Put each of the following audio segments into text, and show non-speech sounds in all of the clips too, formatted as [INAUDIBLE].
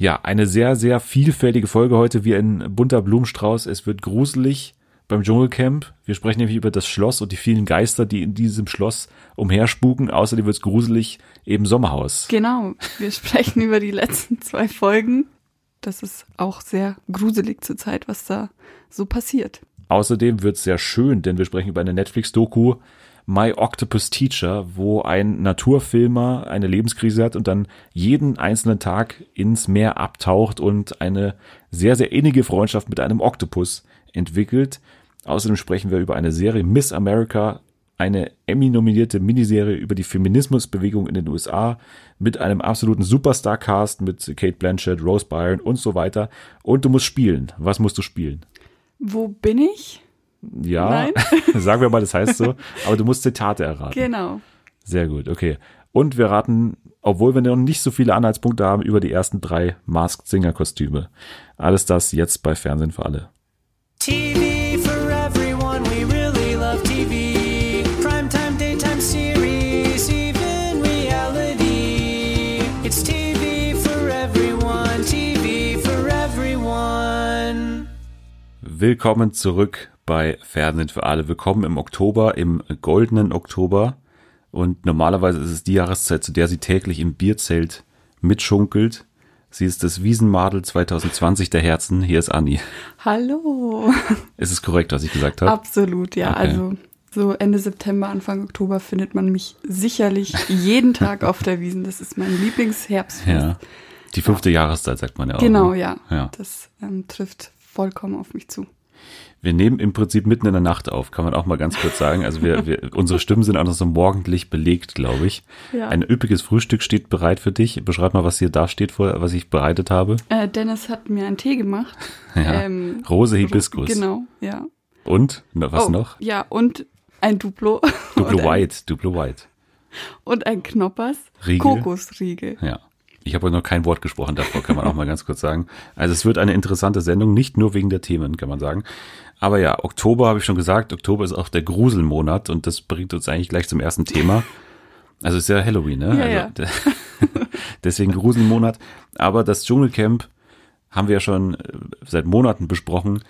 Ja, eine sehr, sehr vielfältige Folge heute wie ein bunter Blumenstrauß. Es wird gruselig beim Dschungelcamp. Wir sprechen nämlich über das Schloss und die vielen Geister, die in diesem Schloss umherspuken. Außerdem wird es gruselig im Sommerhaus. Genau, wir [LAUGHS] sprechen über die letzten zwei Folgen. Das ist auch sehr gruselig zurzeit, was da so passiert. Außerdem wird es sehr schön, denn wir sprechen über eine Netflix-Doku My Octopus Teacher, wo ein Naturfilmer eine Lebenskrise hat und dann jeden einzelnen Tag ins Meer abtaucht und eine sehr, sehr innige Freundschaft mit einem Oktopus entwickelt. Außerdem sprechen wir über eine Serie Miss America, eine Emmy-nominierte Miniserie über die Feminismusbewegung in den USA mit einem absoluten Superstar-Cast mit Kate Blanchett, Rose Byrne und so weiter. Und du musst spielen. Was musst du spielen? Wo bin ich? Ja, [LAUGHS] sagen wir mal, das heißt so. Aber du musst Zitate erraten. Genau. Sehr gut, okay. Und wir raten, obwohl wir noch nicht so viele Anhaltspunkte haben, über die ersten drei Masked Singer Kostüme. Alles das jetzt bei Fernsehen für alle. TV for everyone, we really love TV. Primetime, daytime series, even reality. It's TV for everyone, TV for everyone. Willkommen zurück bei Fernsehen für alle. Willkommen im Oktober, im goldenen Oktober. Und normalerweise ist es die Jahreszeit, zu der sie täglich im Bierzelt mitschunkelt. Sie ist das Wiesenmadel 2020 der Herzen. Hier ist Anni. Hallo. Ist es korrekt, was ich gesagt habe? Absolut, ja. Okay. Also so Ende September, Anfang Oktober findet man mich sicherlich jeden Tag auf der Wiesen. Das ist mein Lieblingsherbstfest. Ja. Die fünfte Jahreszeit, sagt man ja auch. Genau, ne? ja. Ja. Das ähm, trifft vollkommen auf mich zu. Wir nehmen im Prinzip mitten in der Nacht auf, kann man auch mal ganz kurz sagen. Also wir, wir [LAUGHS] unsere Stimmen sind auch noch so morgendlich belegt, glaube ich. Ja. Ein üppiges Frühstück steht bereit für dich. Beschreib mal, was hier da steht, was ich bereitet habe. Äh, Dennis hat mir einen Tee gemacht. [LAUGHS] Ja. Ähm, Rose Hibiskus. Genau, ja. Und was oh, noch? Ja, und ein Duplo. Duplo [LAUGHS] White, Duplo White. Und ein Knoppers. Riegel. Kokosriegel. Ja. Ich habe noch kein Wort gesprochen davor, kann man auch mal ganz kurz sagen. Also es wird eine interessante Sendung, nicht nur wegen der Themen, kann man sagen. Aber ja, Oktober habe ich schon gesagt, Oktober ist auch der Gruselmonat und das bringt uns eigentlich gleich zum ersten Thema. Also es ist ja Halloween, ne? Ja, also, ja. de- [LAUGHS] Deswegen Gruselmonat. Aber das Dschungelcamp haben wir ja schon äh, seit Monaten besprochen,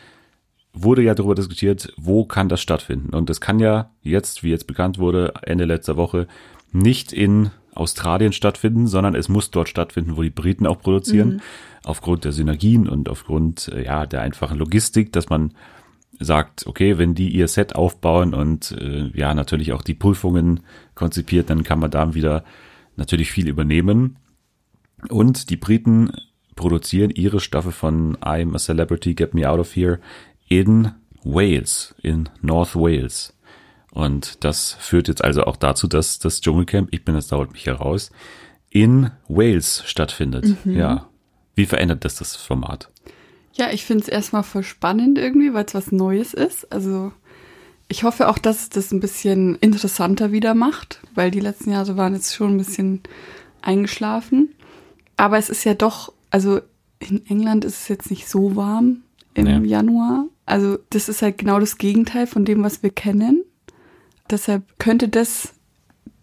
wurde ja darüber diskutiert, wo kann das stattfinden. Und das kann ja jetzt, wie jetzt bekannt wurde, Ende letzter Woche, nicht in Australien stattfinden, sondern es muss dort stattfinden, wo die Briten auch produzieren, aufgrund der Synergien und aufgrund äh, ja der einfachen Logistik, dass man sagt, okay, wenn die ihr Set aufbauen und äh, ja natürlich auch die Prüfungen konzipiert, dann kann man da wieder natürlich viel übernehmen. Und die Briten produzieren ihre Staffel von I'm a Celebrity, Get Me Out of Here in Wales, in North Wales. Und das führt jetzt also auch dazu, dass das Dschungelcamp, ich bin jetzt dauert mich heraus, in Wales stattfindet. Ja. Wie verändert das das Format? Ja, ich finde es erstmal voll spannend irgendwie, weil es was Neues ist. Also ich hoffe auch, dass es das ein bisschen interessanter wieder macht, weil die letzten Jahre waren jetzt schon ein bisschen eingeschlafen. Aber es ist ja doch, also in England ist es jetzt nicht so warm im Nee. Januar. Also das ist halt genau das Gegenteil von dem, was wir kennen. Deshalb könnte das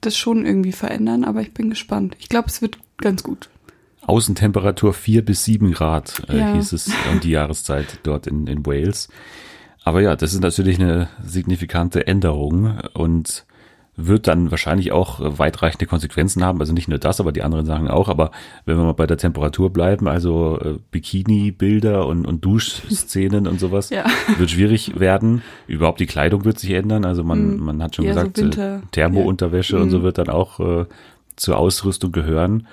das schon irgendwie verändern, aber ich bin gespannt. Ich glaube, es wird ganz gut. Außentemperatur 4 bis 7 Grad, äh, Ja. hieß es um die Jahreszeit dort in, in Wales. Aber ja, das ist natürlich eine signifikante Änderung und wird dann wahrscheinlich auch äh, weitreichende Konsequenzen haben. Also nicht nur das, aber die anderen Sachen auch. Aber wenn wir mal bei der Temperatur bleiben, also äh, Bikini-Bilder und, und Duschszenen und sowas, [LAUGHS] Ja. wird schwierig werden. Überhaupt die Kleidung wird sich ändern. Also man, man hat schon Ja, so gesagt, äh, Thermounterwäsche ja. und so Mhm. wird dann auch äh, zur Ausrüstung gehören.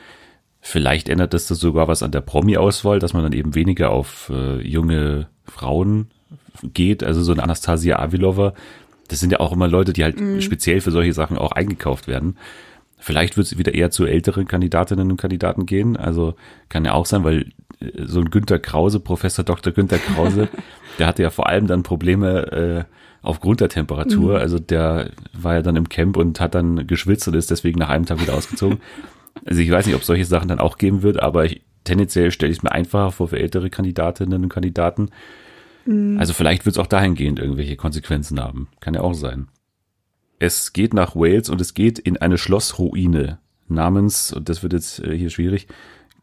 Vielleicht ändert das das sogar was an der Promi-Auswahl, dass man dann eben weniger auf äh, junge Frauen geht. Also so eine Anastasia Avilova, das sind ja auch immer Leute, die halt speziell für solche Sachen auch eingekauft werden. Vielleicht wird es wieder eher zu älteren Kandidatinnen und Kandidaten gehen. Also kann ja auch sein, weil äh, so ein Günter Krause, Professor Dr. Günter Krause, [LAUGHS] der hatte ja vor allem dann Probleme äh, aufgrund der Temperatur. Also der war ja dann im Camp und hat dann geschwitzt und ist deswegen nach einem Tag wieder ausgezogen. Also ich weiß nicht, ob solche Sachen dann auch geben wird, aber ich, tendenziell stelle ich es mir einfacher vor für ältere Kandidatinnen und Kandidaten. Also vielleicht wird es auch dahingehend irgendwelche Konsequenzen haben. Kann ja auch sein. Es geht nach Wales und es geht in eine Schlossruine namens, und das wird jetzt äh, hier schwierig,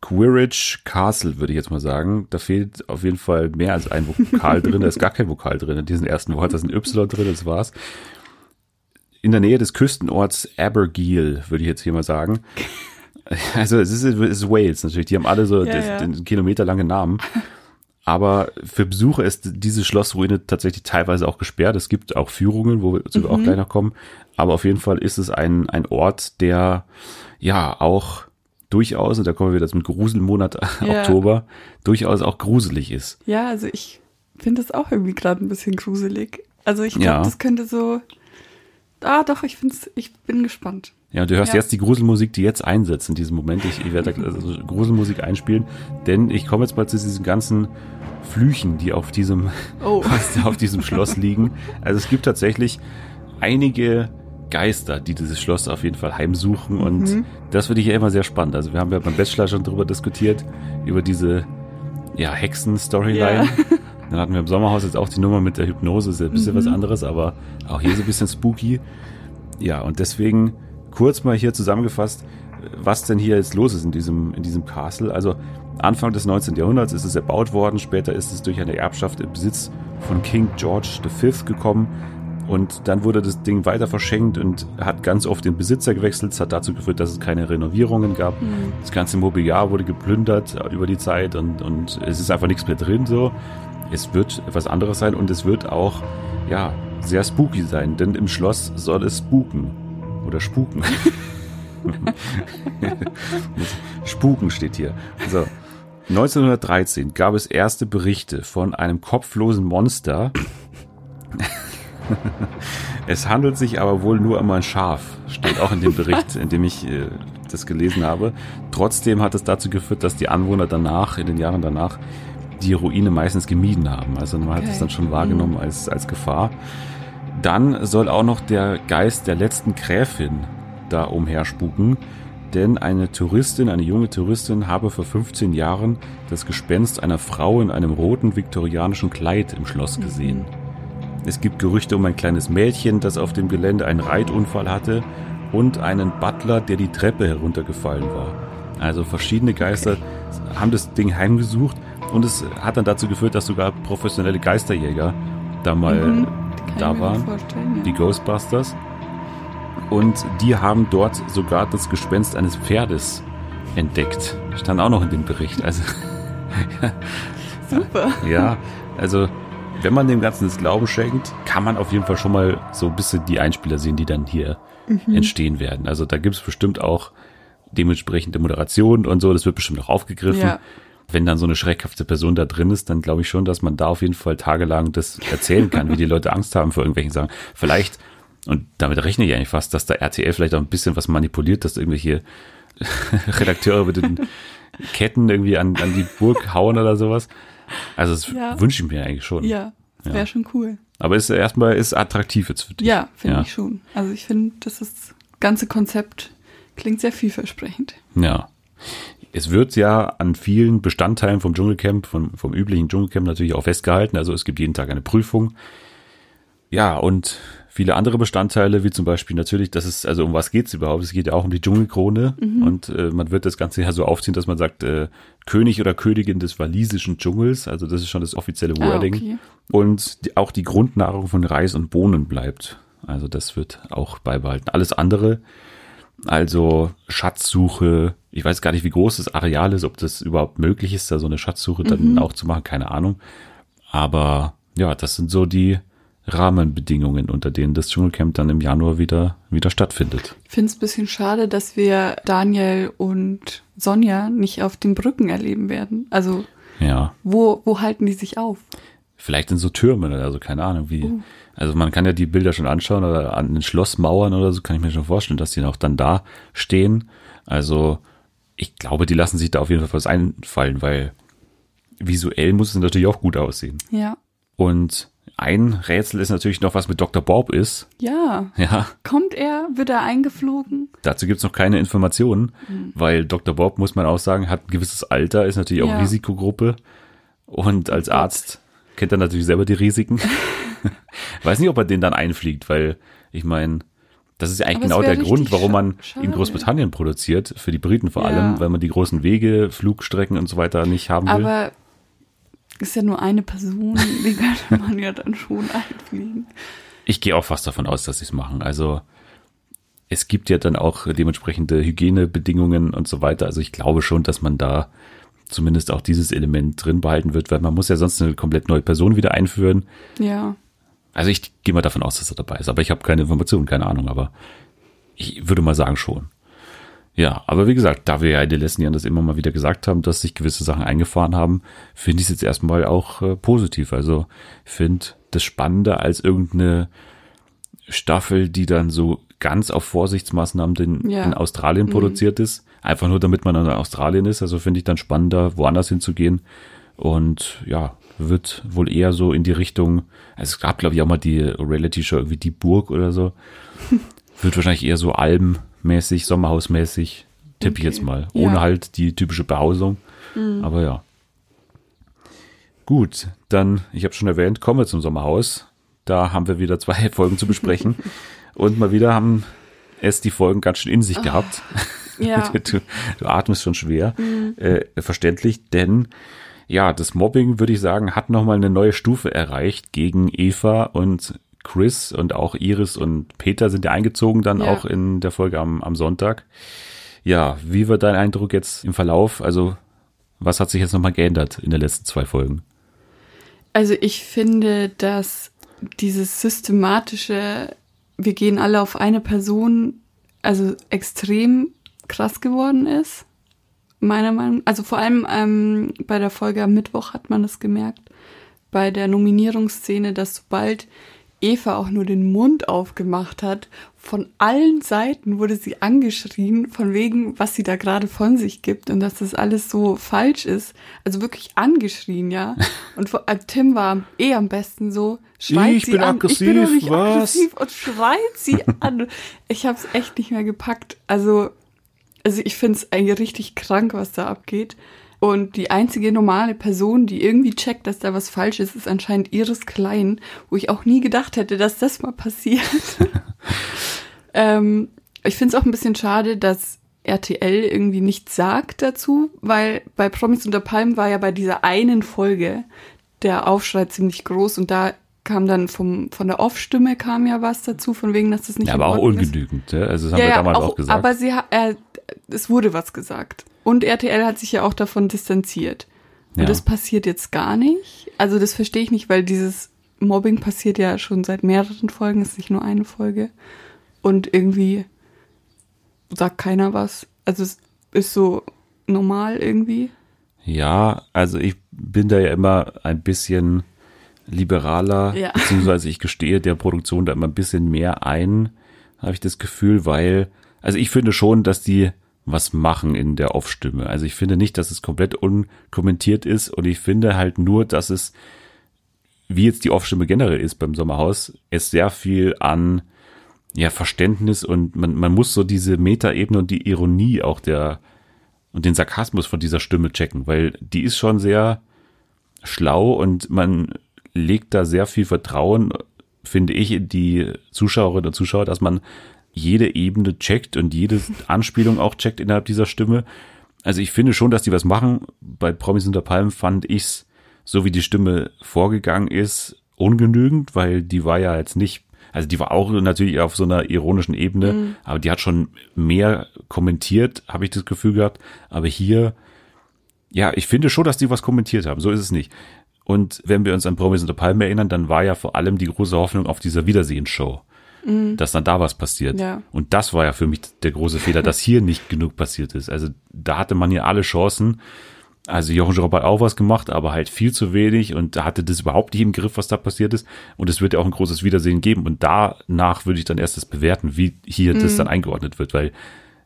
Quiridge Castle, würde ich jetzt mal sagen. Da fehlt auf jeden Fall mehr als ein Vokal [LAUGHS] drin. Da ist gar kein Vokal drin in diesen ersten Wort. Da ist ein Y drin, das war's. In der Nähe des Küstenorts Abergele, würde ich jetzt hier mal sagen. [LAUGHS] Also es ist, es ist Wales natürlich. Die haben alle so Ja, ja. den kilometerlangen Namen. [LAUGHS] Aber für Besucher ist diese Schlossruine tatsächlich teilweise auch gesperrt. Es gibt auch Führungen, wo wir zu auch gleich noch kommen. Aber auf jeden Fall ist es ein, ein Ort, der ja auch durchaus, und da kommen wir wieder zum Gruselmonat Ja. Oktober, durchaus auch gruselig ist. Ja, also ich finde das auch irgendwie gerade ein bisschen gruselig. Also ich glaube, Ja. das könnte so. Ah, doch, ich find's, ich bin gespannt. Ja, und du hörst Ja. jetzt die Gruselmusik, die jetzt einsetzt in diesem Moment. Ich, ich werde also Gruselmusik einspielen, denn ich komme jetzt mal zu diesen ganzen Flüchen, die auf diesem, Oh. [LAUGHS] auf diesem Schloss liegen. Also es gibt tatsächlich einige Geister, die dieses Schloss auf jeden Fall heimsuchen und das finde ich ja immer sehr spannend. Also wir haben ja beim Bachelor schon drüber diskutiert, über diese ja, Hexen-Storyline. Ja. [LAUGHS] Dann hatten wir im Sommerhaus jetzt auch die Nummer mit der Hypnose, ist ja ein bisschen was anderes, aber auch hier so ein bisschen spooky. Ja, und deswegen kurz mal hier zusammengefasst, was denn hier jetzt los ist in diesem, in diesem Castle. Also Anfang des 19. Jahrhunderts ist es erbaut worden, später ist es durch eine Erbschaft im Besitz von King George V gekommen und dann wurde das Ding weiter verschenkt und hat ganz oft den Besitzer gewechselt. Es hat dazu geführt, dass es keine Renovierungen gab. Das ganze Mobiliar wurde geplündert über die Zeit und, und es ist einfach nichts mehr drin so. Es wird etwas anderes sein und es wird auch, ja, sehr spooky sein, denn im Schloss soll es spuken. Oder spuken. [LAUGHS] spuken steht hier. So. 1913 gab es erste Berichte von einem kopflosen Monster. es handelt sich aber wohl nur um ein Schaf, steht auch in dem Bericht, in dem ich äh, das gelesen habe. Trotzdem hat es dazu geführt, dass die Anwohner danach, in den Jahren danach, die Ruine meistens gemieden haben. Also man hat Okay. es dann schon wahrgenommen als, als Gefahr. Dann soll auch noch der Geist der letzten Gräfin da umherspuken, denn eine Touristin, eine junge Touristin, habe vor 15 Jahren das Gespenst einer Frau in einem roten viktorianischen Kleid im Schloss gesehen. Es gibt Gerüchte um ein kleines Mädchen, das auf dem Gelände einen Reitunfall hatte und einen Butler, der die Treppe heruntergefallen war. Also verschiedene Geister haben das Ding heimgesucht und es hat dann dazu geführt, dass sogar professionelle Geisterjäger da mal Mhm. Da waren ja. die Ghostbusters. Und die haben dort sogar das Gespenst eines Pferdes entdeckt. Stand auch noch in dem Bericht. Also, [LAUGHS] Super. ja, also, wenn man dem Ganzen das Glauben schenkt, kann man auf jeden Fall schon mal so ein bisschen die Einspieler sehen, die dann hier entstehen werden. Also, da gibt es bestimmt auch dementsprechende Moderationen und so. Das wird bestimmt auch aufgegriffen. Ja. Wenn dann so eine schreckhafte Person da drin ist, dann glaube ich schon, dass man da auf jeden Fall tagelang das erzählen kann, wie die Leute Angst haben vor irgendwelchen Sachen. Vielleicht, und damit rechne ich eigentlich fast, dass da RTL vielleicht auch ein bisschen was manipuliert, dass irgendwelche [LAUGHS] Redakteure mit den Ketten irgendwie an, an die Burg hauen oder sowas. Also das Ja. wünsche ich mir eigentlich schon. Ja, das wäre schon cool. Aber ist erstmal ist attraktiv jetzt für dich. Ja, finde Ja. ich schon. Also ich finde, das ist, ganze Konzept klingt sehr vielversprechend. Ja. Es wird ja an vielen Bestandteilen vom Dschungelcamp, vom, vom üblichen Dschungelcamp natürlich auch festgehalten. Also es gibt jeden Tag eine Prüfung. Ja, und viele andere Bestandteile, wie zum Beispiel natürlich, das ist, also um was geht's überhaupt? Es geht ja auch um die Dschungelkrone. Und äh, man wird das Ganze ja so aufziehen, dass man sagt, äh, König oder Königin des walisischen Dschungels. Also das ist schon das offizielle Ah, Wording. okay. Und die, auch die Grundnahrung von Reis und Bohnen bleibt. Also das wird auch beibehalten. Alles andere, also Schatzsuche, ich weiß gar nicht, wie groß das Areal ist, ob das überhaupt möglich ist, da so eine Schatzsuche dann auch zu machen, keine Ahnung. Aber ja, das sind so die Rahmenbedingungen, unter denen das Dschungelcamp dann im Januar wieder, wieder stattfindet. Ich finde es ein bisschen schade, dass wir Daniel und Sonja nicht auf den Brücken erleben werden. Also Ja. wo, wo halten die sich auf? Vielleicht in so Türmen oder so, keine Ahnung wie. Also man kann ja die Bilder schon anschauen oder an den Schlossmauern oder so, kann ich mir schon vorstellen, dass die auch dann da stehen. Also ich glaube, die lassen sich da auf jeden Fall was einfallen, weil visuell muss es natürlich auch gut aussehen. Ja. Und ein Rätsel ist natürlich noch, was mit Dr. Bob ist. Ja. Ja, Kommt er? Wird er eingeflogen? dazu gibt's noch keine Informationen, weil Dr. Bob, muss man auch sagen, hat ein gewisses Alter, ist natürlich auch Ja. Risikogruppe. Und als Arzt kennt er natürlich selber die Risiken. [LAUGHS] Weiß nicht, ob er den dann einfliegt, weil ich meine, Das ist ja eigentlich Aber genau der Grund, warum man scha- in schade. Großbritannien produziert, für die Briten vor Ja. allem, weil man die großen Wege, Flugstrecken und so weiter nicht haben will. Aber ist ja nur eine Person, [LAUGHS] die könnte man ja dann schon einfliegen. Ich gehe auch fast davon aus, dass sie es machen. Also es gibt ja dann auch dementsprechende Hygienebedingungen und so weiter. Also ich glaube schon, dass man da zumindest auch dieses Element drin behalten wird, weil man muss ja sonst eine komplett neue Person wieder einführen. Ja. Also ich gehe mal davon aus, dass er dabei ist, aber ich habe keine Informationen, keine Ahnung, aber ich würde mal sagen schon. Ja, aber wie gesagt, da wir ja in den letzten Jahren das immer mal wieder gesagt haben, dass sich gewisse Sachen eingefahren haben, finde ich es jetzt erstmal auch äh, positiv. Also ich finde das spannender als irgendeine Staffel, die dann so ganz auf Vorsichtsmaßnahmen den, Ja. in Australien produziert ist. Einfach nur, damit man in Australien ist. Also finde ich dann spannender, woanders hinzugehen. Und ja, wird wohl eher so in die Richtung, also es gab, glaube ich, auch mal die Reality-Show, irgendwie die Burg oder so. [LAUGHS] wird wahrscheinlich eher so albenmäßig, sommerhausmäßig, tippe ich Okay. jetzt mal. Ja. Ohne halt die typische Behausung. Aber ja. Gut, dann, ich habe schon erwähnt, kommen wir zum Sommerhaus. Da haben wir wieder zwei [LAUGHS] Folgen zu besprechen. [LAUGHS] Und mal wieder haben es die Folgen ganz schön in sich gehabt. Ja. Du, [LAUGHS] du atmest schon schwer. Äh, verständlich, denn ja, das Mobbing, würde ich sagen, hat nochmal eine neue Stufe erreicht gegen Eva und Chris und auch Iris und Peter sind ja eingezogen dann Ja. auch in der Folge am, am Sonntag. Ja, wie war dein Eindruck jetzt im Verlauf? Also, was hat sich jetzt nochmal geändert in den letzten zwei Folgen? Also ich finde, dass dieses systematische, wir gehen alle auf eine Person, also extrem krass geworden ist. Meiner Meinung Also vor allem ähm, bei der Folge am Mittwoch hat man das gemerkt. Bei der Nominierungsszene, dass sobald Eva auch nur den Mund aufgemacht hat, von allen Seiten wurde sie angeschrien, von wegen, was sie da gerade von sich gibt und dass das alles so falsch ist. Also wirklich angeschrien, ja. [LAUGHS] Und vor, äh, Tim war eh am besten so, schreit Ich sie bin an. ich bin doch aggressiv, nicht was? aggressiv und schreit sie an. Ich habe es echt nicht mehr gepackt. Also, also ich finde es eigentlich richtig krank, was da abgeht. Und die einzige normale Person, die irgendwie checkt, dass da was falsch ist, ist anscheinend Iris Klein, wo ich auch nie gedacht hätte, dass das mal passiert. [LAUGHS] ähm, ich finde es auch ein bisschen schade, dass RTL irgendwie nichts sagt dazu, weil bei Promis unter Palmen war ja bei dieser einen Folge der Aufschrei ziemlich groß und da kam dann vom, von der Off-Stimme kam ja was dazu, von wegen, dass das nicht Ja, aber auch Ordnung ist. ungenügend. Ja? Also, das haben wir damals auch, gesagt. Aber sie, äh, es wurde was gesagt. Und RTL hat sich ja auch davon distanziert. Und Ja. das passiert jetzt gar nicht. Also das verstehe ich nicht, weil dieses Mobbing passiert ja schon seit mehreren Folgen, ist nicht nur eine Folge. Und irgendwie sagt keiner was. Also es ist so normal irgendwie. Ja, also ich bin da ja immer ein bisschen liberaler, Ja. [LAUGHS] beziehungsweise ich gestehe der Produktion da immer ein bisschen mehr ein, habe ich das Gefühl, weil, also ich finde schon, dass die was machen in der Off-Stimme. Also ich finde nicht, dass es komplett unkommentiert ist und ich finde halt nur, dass es, wie jetzt die Off-Stimme generell ist beim Sommerhaus, es sehr viel an ja, Verständnis und man, man muss so diese Metaebene und die Ironie auch der und den Sarkasmus von dieser Stimme checken, weil die ist schon sehr schlau und man legt da sehr viel Vertrauen, finde ich, in die Zuschauerinnen und Zuschauer, dass man jede Ebene checkt und jede Anspielung auch checkt innerhalb dieser Stimme. Also ich finde schon, dass die was machen. Bei Promis unter Palmen fand ich's, so wie die Stimme vorgegangen ist, ungenügend, weil die war ja jetzt nicht, also die war auch natürlich auf so einer ironischen Ebene, aber die hat schon mehr kommentiert, habe ich das Gefühl gehabt. Aber hier, ja, ich finde schon, dass die was kommentiert haben. So ist es nicht. Und wenn wir uns an Promis unter Palmen erinnern, dann war ja vor allem die große Hoffnung auf dieser Wiedersehensshow, dass dann da was passiert. Ja. Und das war ja für mich der große Fehler, dass hier nicht genug passiert ist. Also da hatte man ja alle Chancen. Also Jochen Schropp hat auch was gemacht, aber halt viel zu wenig und da hatte das überhaupt nicht im Griff, was da passiert ist. Und es wird ja auch ein großes Wiedersehen geben. Und danach würde ich dann erst das bewerten, wie hier das dann eingeordnet wird, weil,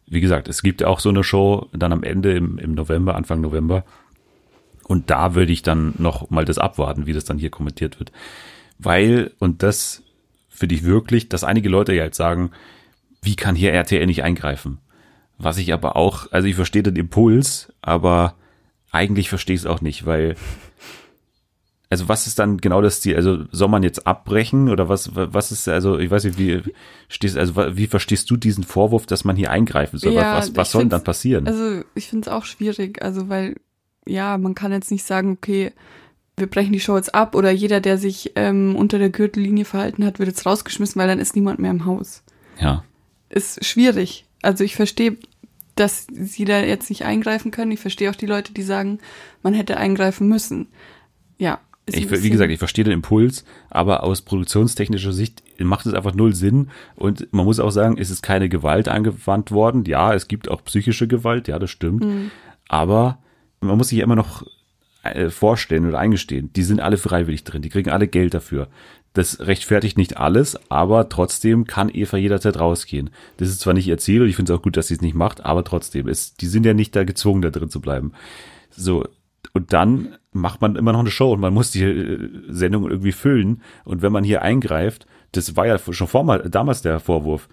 wie gesagt, es gibt ja auch so eine Show dann am Ende im, im November, Anfang November. Und da würde ich dann noch mal das abwarten, wie das dann hier kommentiert wird. Weil, und das finde ich wirklich, dass einige Leute ja jetzt sagen, wie kann hier RTL nicht eingreifen? Was ich aber auch, also ich verstehe den Impuls, aber eigentlich verstehe ich es auch nicht, weil also was ist dann genau das Ziel? Also soll man jetzt abbrechen oder was, was ist, also ich weiß nicht, wie stehst, also wie verstehst du diesen Vorwurf, dass man hier eingreifen soll? Ja, was was soll dann passieren? Also ich finde es auch schwierig, also weil, ja, man kann jetzt nicht sagen, okay, wir brechen die Show jetzt ab oder jeder, der sich ähm, unter der Gürtellinie verhalten hat, wird jetzt rausgeschmissen, weil dann ist niemand mehr im Haus. ja. Ist schwierig. Also ich verstehe, dass sie da jetzt nicht eingreifen können. Ich verstehe auch die Leute, die sagen, man hätte eingreifen müssen. Ja. Ich, wie gesagt, ich verstehe den Impuls, aber aus produktionstechnischer Sicht macht es einfach null Sinn. Und man muss auch sagen, es ist keine Gewalt angewandt worden. Ja, es gibt auch psychische Gewalt, ja, das stimmt. Mhm. Aber man muss sich ja immer noch vorstellen oder eingestehen, die sind alle freiwillig drin, die kriegen alle Geld dafür. Das rechtfertigt nicht alles, aber trotzdem kann Eva jederzeit rausgehen. Das ist zwar nicht ihr Ziel und ich finde es auch gut, dass sie es nicht macht, aber trotzdem, ist, die sind ja nicht da gezwungen, da drin zu bleiben. So, und dann macht man immer noch eine Show und man muss die äh, Sendung irgendwie füllen. Und wenn man hier eingreift, das war ja schon vor mal, damals der Vorwurf,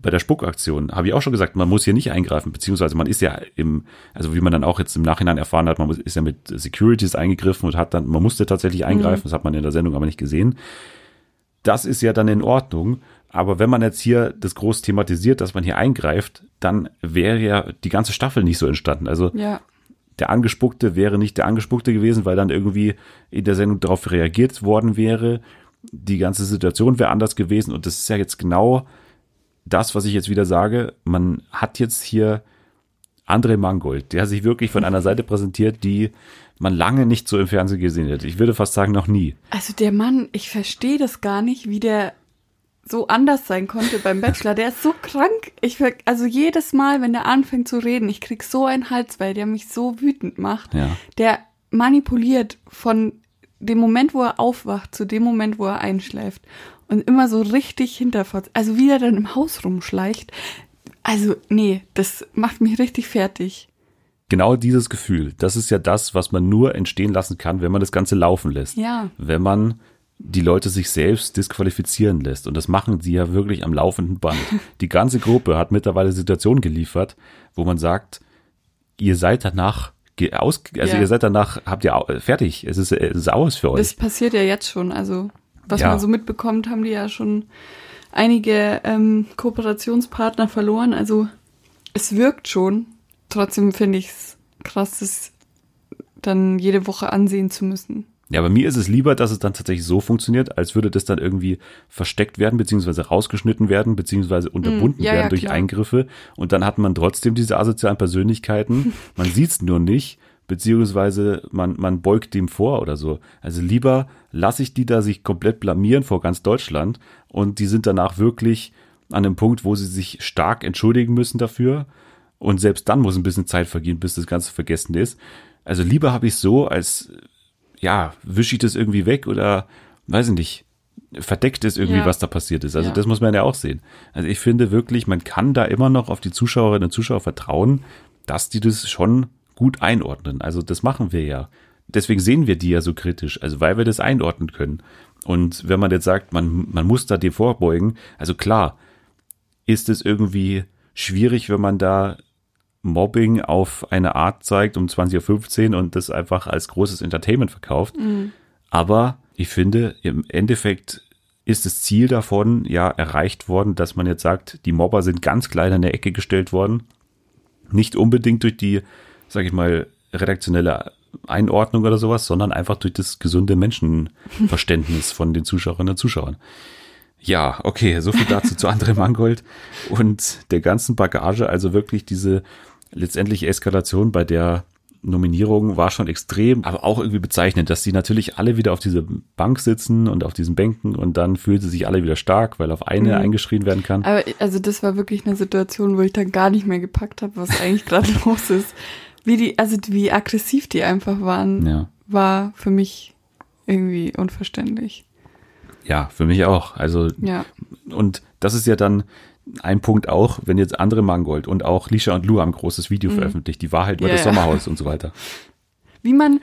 bei der Spuckaktion habe ich auch schon gesagt, man muss hier nicht eingreifen, beziehungsweise man ist ja im, also wie man dann auch jetzt im Nachhinein erfahren hat, man ist ja mit Securities eingegriffen und hat dann, man musste tatsächlich eingreifen, das hat man in der Sendung aber nicht gesehen. Das ist ja dann in Ordnung. Aber wenn man jetzt hier das groß thematisiert, dass man hier eingreift, dann wäre ja die ganze Staffel nicht so entstanden. Also Ja. der Angespuckte wäre nicht der Angespuckte gewesen, weil dann irgendwie in der Sendung darauf reagiert worden wäre. Die ganze Situation wäre anders gewesen. Und das ist ja jetzt genau das, was ich jetzt wieder sage. Man hat jetzt hier André Mangold, der sich wirklich von einer Seite präsentiert, die man lange nicht so im Fernsehen gesehen hat. Ich würde fast sagen, noch nie. Also der Mann, ich verstehe das gar nicht, wie der so anders sein konnte beim Bachelor. Der ist so krank. Ich also jedes Mal, wenn der anfängt zu reden, ich krieg so einen Hals, weil der mich so wütend macht. Ja. Der manipuliert von dem Moment, wo er aufwacht, zu dem Moment, wo er einschläft. Und immer so richtig hinterfort. Also wie er dann im Haus rumschleicht. Also, nee, das macht mich richtig fertig. Genau dieses Gefühl, das ist ja das, was man nur entstehen lassen kann, wenn man das Ganze laufen lässt. Ja. Wenn man die Leute sich selbst disqualifizieren lässt. Und das machen sie ja wirklich am laufenden Band. [LAUGHS] Die ganze Gruppe hat mittlerweile Situationen geliefert, wo man sagt, ihr seid danach aus, also Ja. ihr seid danach, habt ihr fertig. Es ist, es ist aus für euch. Das passiert ja jetzt schon. Also, was Ja. man so mitbekommt, haben die ja schon einige ähm, Kooperationspartner verloren. Also, es wirkt schon. Trotzdem finde ich es krass, das dann jede Woche ansehen zu müssen. Ja, bei mir ist es lieber, dass es dann tatsächlich so funktioniert, als würde das dann irgendwie versteckt werden, beziehungsweise rausgeschnitten werden, beziehungsweise unterbunden ja, werden ja, durch klar. Eingriffe. Und dann hat man trotzdem diese asozialen Persönlichkeiten. [LAUGHS] Man sieht's nur nicht, beziehungsweise man, man beugt dem vor oder so. Also lieber lasse ich die da sich komplett blamieren vor ganz Deutschland und die sind danach wirklich an einem Punkt, wo sie sich stark entschuldigen müssen dafür. Und selbst dann muss ein bisschen Zeit vergehen, bis das Ganze vergessen ist. Also lieber habe ich so, als ja, wische ich das irgendwie weg oder weiß ich nicht, verdeckt ist irgendwie, Ja. was da passiert ist. Also Ja. das muss man ja auch sehen. Also ich finde wirklich, man kann da immer noch auf die Zuschauerinnen und Zuschauer vertrauen, dass die das schon gut einordnen. Also das machen wir ja. Deswegen sehen wir die ja so kritisch, also weil wir das einordnen können. Und wenn man jetzt sagt, man, man muss da dem vorbeugen, also klar, ist es irgendwie schwierig, wenn man da Mobbing auf eine Art zeigt um 20.15 Uhr und das einfach als großes Entertainment verkauft. Aber ich finde, im Endeffekt ist das Ziel davon ja erreicht worden, dass man jetzt sagt, die Mobber sind ganz klein in der Ecke gestellt worden. Nicht unbedingt durch die, sag ich mal, redaktionelle Einordnung oder sowas, sondern einfach durch das gesunde Menschenverständnis von den Zuschauerinnen und Zuschauern. Ja, okay, so viel dazu zu [LAUGHS] André Mangold und der ganzen Bagage. Also wirklich diese letztendliche Eskalation bei der Nominierung war schon extrem, aber auch irgendwie bezeichnend, dass sie natürlich alle wieder auf dieser Bank sitzen und auf diesen Bänken und dann fühlen sie sich alle wieder stark, weil auf eine Mhm. eingeschrien werden kann. Aber also das war wirklich eine Situation, wo ich dann gar nicht mehr gepackt habe, was eigentlich gerade [LAUGHS] los ist. Wie die, also wie aggressiv die einfach waren, Ja. war für mich irgendwie unverständlich. Ja, für mich auch. Also Ja. Und das ist ja dann ein Punkt auch, wenn jetzt andere Mangold und auch Lisha und Lou haben ein großes Video veröffentlicht, die Wahrheit über Mhm. Ja, das. Sommerhaus und so weiter. Wie man,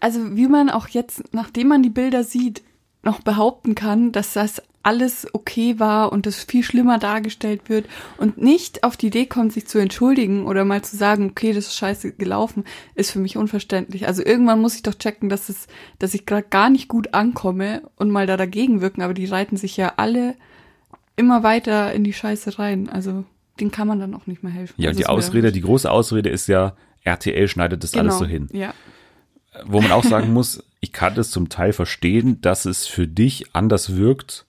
also wie man auch jetzt, nachdem man die Bilder sieht, noch behaupten kann, dass das alles okay war und das viel schlimmer dargestellt wird und nicht auf die Idee kommt, sich zu entschuldigen oder mal zu sagen, okay, das ist scheiße gelaufen, ist für mich unverständlich. Also irgendwann muss ich doch checken, dass es, dass ich gerade gar nicht gut ankomme und mal da dagegen wirken, aber die reiten sich ja alle immer weiter in die Scheiße rein. Also den kann man dann auch nicht mehr helfen. Ja, und die Ausrede, die große Ausrede ist ja, RTL schneidet das alles Genau, so hin. Ja. Wo man auch sagen muss, ich kann das zum Teil verstehen, dass es für dich anders wirkt.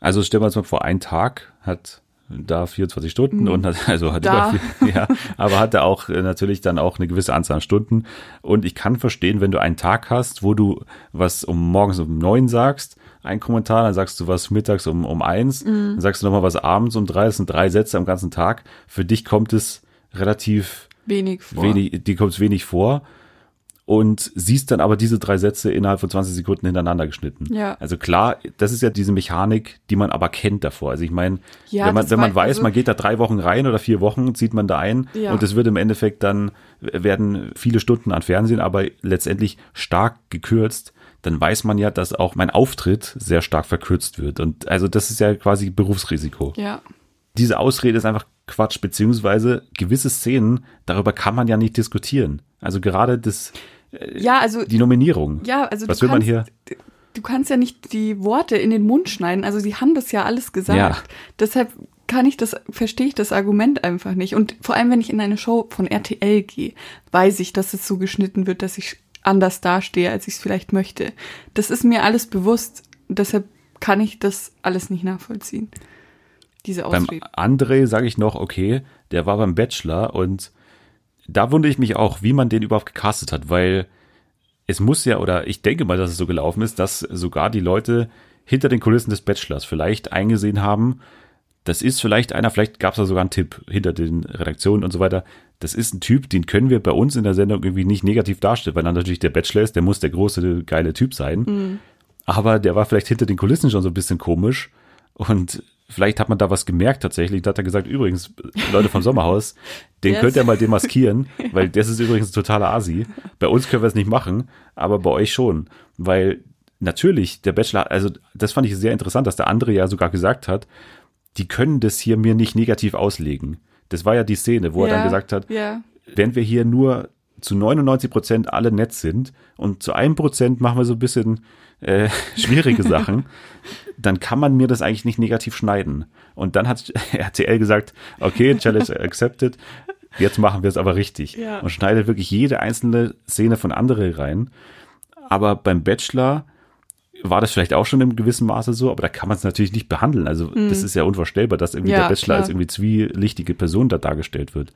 Also stellen wir uns mal vor, ein Tag hat da 24 Stunden und hat, also hat Mhm. Da. vier, ja, aber hat er auch äh, natürlich dann auch eine gewisse Anzahl an Stunden. Und ich kann verstehen, wenn du einen Tag hast, wo du was um morgens um neun sagst, ein Kommentar, dann sagst du was mittags um, um eins, Mhm. dann sagst du nochmal was abends um drei, das sind drei Sätze am ganzen Tag. Für dich kommt es relativ Wenig vor. wenig, dir kommt es wenig vor und siehst dann aber diese drei Sätze innerhalb von 20 Sekunden hintereinander geschnitten. Ja. Also klar, das ist ja diese Mechanik, die man aber kennt davor. Also ich meine, Ja, wenn man, wenn man weiß, also- man geht da drei Wochen rein oder vier Wochen, zieht man da ein Ja. und es wird im Endeffekt dann, werden viele Stunden an Fernsehen, aber letztendlich stark gekürzt, dann weiß man ja, dass auch mein Auftritt sehr stark verkürzt wird. Und also das ist ja quasi Berufsrisiko Ja. diese Ausrede ist einfach Quatsch, beziehungsweise gewisse Szenen, darüber kann man ja nicht diskutieren. Also gerade das, Ja, also die Nominierung. Ja, also Was du will man kannst, du kannst ja nicht die Worte in den Mund schneiden. Also sie haben das ja alles gesagt. Ja. Deshalb kann ich das, verstehe ich das Argument einfach nicht. Und vor allem, wenn ich in eine Show von RTL gehe, weiß ich, dass es so geschnitten wird, dass ich anders dastehe, als ich es vielleicht möchte. Das ist mir alles bewusst. Deshalb kann ich das alles nicht nachvollziehen. Diese Beim Ausrede. André sage ich noch, okay, der war beim Bachelor und da wundere ich mich auch, wie man den überhaupt gecastet hat, weil es muss ja, oder ich denke mal, dass es so gelaufen ist, dass sogar die Leute hinter den Kulissen des Bachelors vielleicht eingesehen haben, das ist vielleicht einer, vielleicht gab es da sogar einen Tipp hinter den Redaktionen und so weiter. Das ist ein Typ, den können wir bei uns in der Sendung irgendwie nicht negativ darstellen, weil dann natürlich der Bachelor ist, der muss der große, geile Typ sein. Aber der war vielleicht hinter den Kulissen schon so ein bisschen komisch und vielleicht hat man da was gemerkt tatsächlich. Da hat er gesagt, übrigens, Leute vom Sommerhaus, [LAUGHS] den Der könnt ihr mal demaskieren, [LAUGHS] weil das ist übrigens ein totaler Asi. Bei uns können wir es nicht machen, aber bei euch schon, weil natürlich der Bachelor, also das fand ich sehr interessant, dass der andere ja sogar gesagt hat, die können das hier mir nicht negativ auslegen. Das war ja die Szene, wo er dann gesagt hat, Ja. wenn wir hier nur zu 99 Prozent alle nett sind und zu einem Prozent machen wir so ein bisschen äh, [LAUGHS] schwierige Sachen, [LAUGHS] dann kann man mir das eigentlich nicht negativ schneiden. Und dann hat [LAUGHS] RTL gesagt, okay, Challenge accepted, jetzt machen wir es aber richtig. Ja. Und schneidet wirklich jede einzelne Szene von andere rein. Aber beim Bachelor war das vielleicht auch schon im gewissen Maße so, aber da kann man es natürlich nicht behandeln. Also das ist ja unvorstellbar, dass irgendwie Mhm. Ja, der Bachelor klar. als irgendwie zwielichtige Person da dargestellt wird.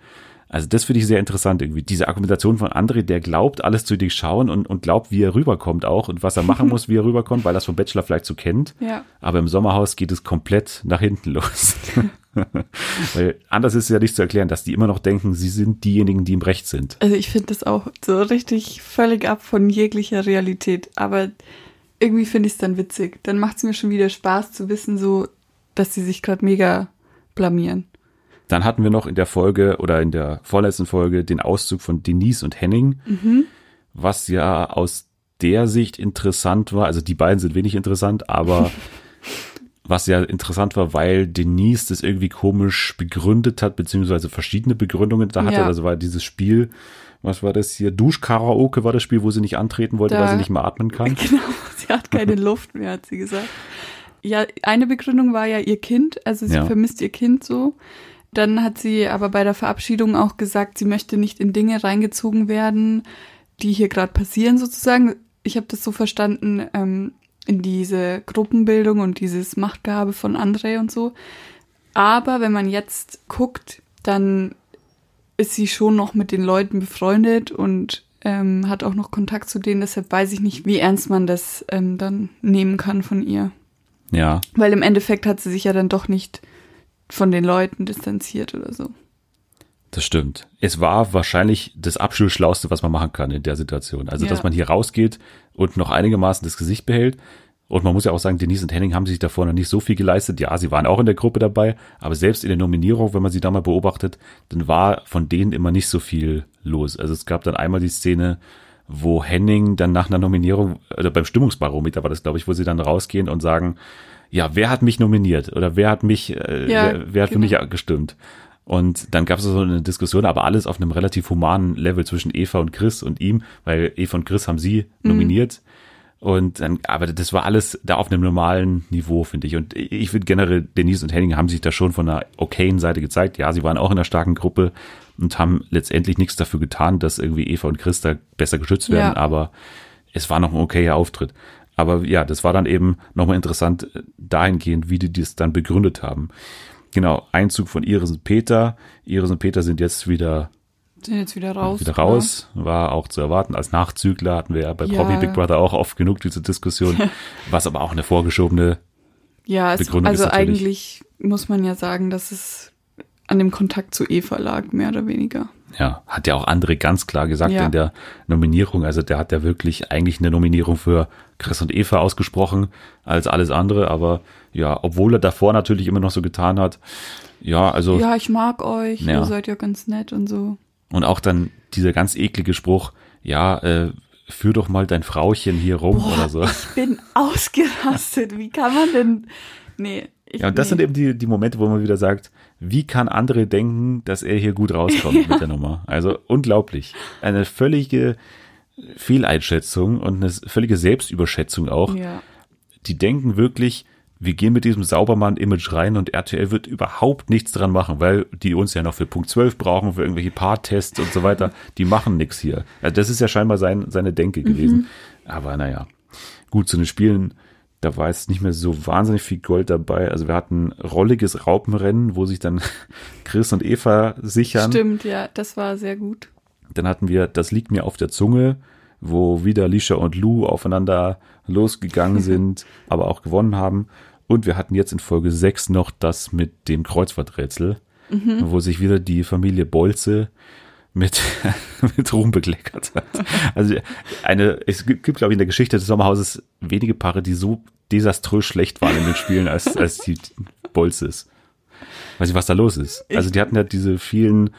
Also das finde ich sehr interessant irgendwie. Diese Argumentation von André, der glaubt, alles zu durchschauen und, und glaubt, wie er rüberkommt auch und was er machen [LAUGHS] muss, wie er rüberkommt, weil er es vom Bachelor vielleicht so kennt. Ja. Aber im Sommerhaus geht es komplett nach hinten los. [LAUGHS] weil anders ist es ja nicht zu erklären, dass die immer noch denken, sie sind diejenigen, die im Recht sind. Also ich finde das auch so richtig völlig ab von jeglicher Realität. Aber irgendwie finde ich es dann witzig. Dann macht es mir schon wieder Spaß zu wissen, so, dass sie sich gerade mega blamieren. Dann hatten wir noch in der Folge oder in der vorletzten Folge den Auszug von Denise und Henning, was ja aus der Sicht interessant war. Also die beiden sind wenig interessant, aber [LAUGHS] was ja interessant war, weil Denise das irgendwie komisch begründet hat, beziehungsweise verschiedene Begründungen da hatte. Ja. Also war dieses Spiel, was war das hier? Duschkaraoke war das Spiel, wo sie nicht antreten wollte, Da- weil sie nicht mehr atmen kann. [LAUGHS] Genau, sie hat keine [LAUGHS] Luft mehr, hat sie gesagt. Ja, eine Begründung war ja ihr Kind, also sie Ja. vermisst ihr Kind so. Dann hat sie aber bei der Verabschiedung auch gesagt, sie möchte nicht in Dinge reingezogen werden, die hier gerade passieren sozusagen. Ich habe das so verstanden, ähm, in diese Gruppenbildung und dieses Machtgehabe von André und so. Aber wenn man jetzt guckt, dann ist sie schon noch mit den Leuten befreundet und ähm, hat auch noch Kontakt zu denen. Deshalb weiß ich nicht, wie ernst man das ähm, dann nehmen kann von ihr. Ja, Weil im Endeffekt hat sie sich ja dann doch nicht von den Leuten distanziert oder so. Das stimmt. Es war wahrscheinlich das absolut Schlauste, was man machen kann in der Situation. Also, Ja. dass man hier rausgeht und noch einigermaßen das Gesicht behält. Und man muss ja auch sagen, Denise und Henning haben sich davor noch nicht so viel geleistet. Ja, sie waren auch in der Gruppe dabei, aber selbst in der Nominierung, wenn man sie da mal beobachtet, dann war von denen immer nicht so viel los. Also es gab dann einmal die Szene, wo Henning dann nach einer Nominierung, oder beim Stimmungsbarometer war das, glaube ich, wo sie dann rausgehen und sagen, ja, wer hat mich nominiert oder wer hat mich, äh, Ja, wer, wer hat für genau. mich gestimmt? Und dann gab es so eine Diskussion, aber alles auf einem relativ humanen Level zwischen Eva und Chris und ihm, weil Eva und Chris haben sie nominiert. Und dann, aber das war alles da auf einem normalen Niveau, finde ich. Und ich finde generell, Denise und Henning haben sich da schon von einer okayen Seite gezeigt. Ja, sie waren auch in einer starken Gruppe und haben letztendlich nichts dafür getan, dass irgendwie Eva und Chris da besser geschützt werden. Ja. Aber es war noch ein okayer Auftritt. Aber ja, das war dann eben nochmal interessant äh, dahingehend, wie die das dann begründet haben. Genau, Einzug von Iris und Peter. Iris und Peter sind jetzt wieder Sind jetzt wieder raus. wieder raus, war auch zu erwarten. Als Nachzügler hatten wir ja bei Ja. Promi Big Brother auch oft genug diese Diskussion, [LAUGHS] was aber auch eine vorgeschobene, Ja, es, Begründung also ist natürlich- eigentlich muss man ja sagen, dass es an dem Kontakt zu Eva lag, mehr oder weniger. ja, hat ja auch André ganz klar gesagt Ja. in der Nominierung. Also der hat ja wirklich eigentlich eine Nominierung für Chris und Eva ausgesprochen als alles andere. Aber ja, obwohl er davor natürlich immer noch so getan hat, ja, also Ja, ich mag euch, Ja. ihr seid ja ganz nett und so. Und auch dann dieser ganz eklige Spruch, ja, äh, führ doch mal dein Frauchen hier rum oder so. Ich bin [LAUGHS] ausgerastet. Wie kann man denn. Nee. Ich, Ja, und das nee. sind eben die, die Momente, wo man wieder sagt, wie kann andere denken, dass er hier gut rauskommt [LAUGHS] mit der Nummer? Also unglaublich. Eine völlige Fehleinschätzung und eine völlige Selbstüberschätzung auch. Ja. Die denken wirklich, wir gehen mit diesem Saubermann-Image rein und RTL wird überhaupt nichts dran machen, weil die uns ja noch für Punkt 12 brauchen, für irgendwelche Paartests und so weiter. Die machen nichts hier. Also das ist ja scheinbar sein, seine Denke gewesen. Aber naja, gut, zu den Spielen, da war jetzt nicht mehr so wahnsinnig viel Gold dabei. Also wir hatten rolliges Raupenrennen, wo sich dann [LAUGHS] Chris und Eva sichern. Stimmt, ja, das war sehr gut. Dann hatten wir Das liegt mir auf der Zunge, wo wieder Lisha und Lou aufeinander losgegangen [LAUGHS] sind, aber auch gewonnen haben. Und wir hatten jetzt in Folge 6 noch das mit dem Kreuzworträtsel, wo sich wieder die Familie Bolze mit, [LAUGHS] mit Ruhm bekleckert hat. Also eine, es gibt, glaube ich, in der Geschichte des Sommerhauses wenige Paare, die so desaströs schlecht waren in den Spielen, als, als die Bolzes. Weiß nicht, was da los ist. Also die hatten ja diese vielen,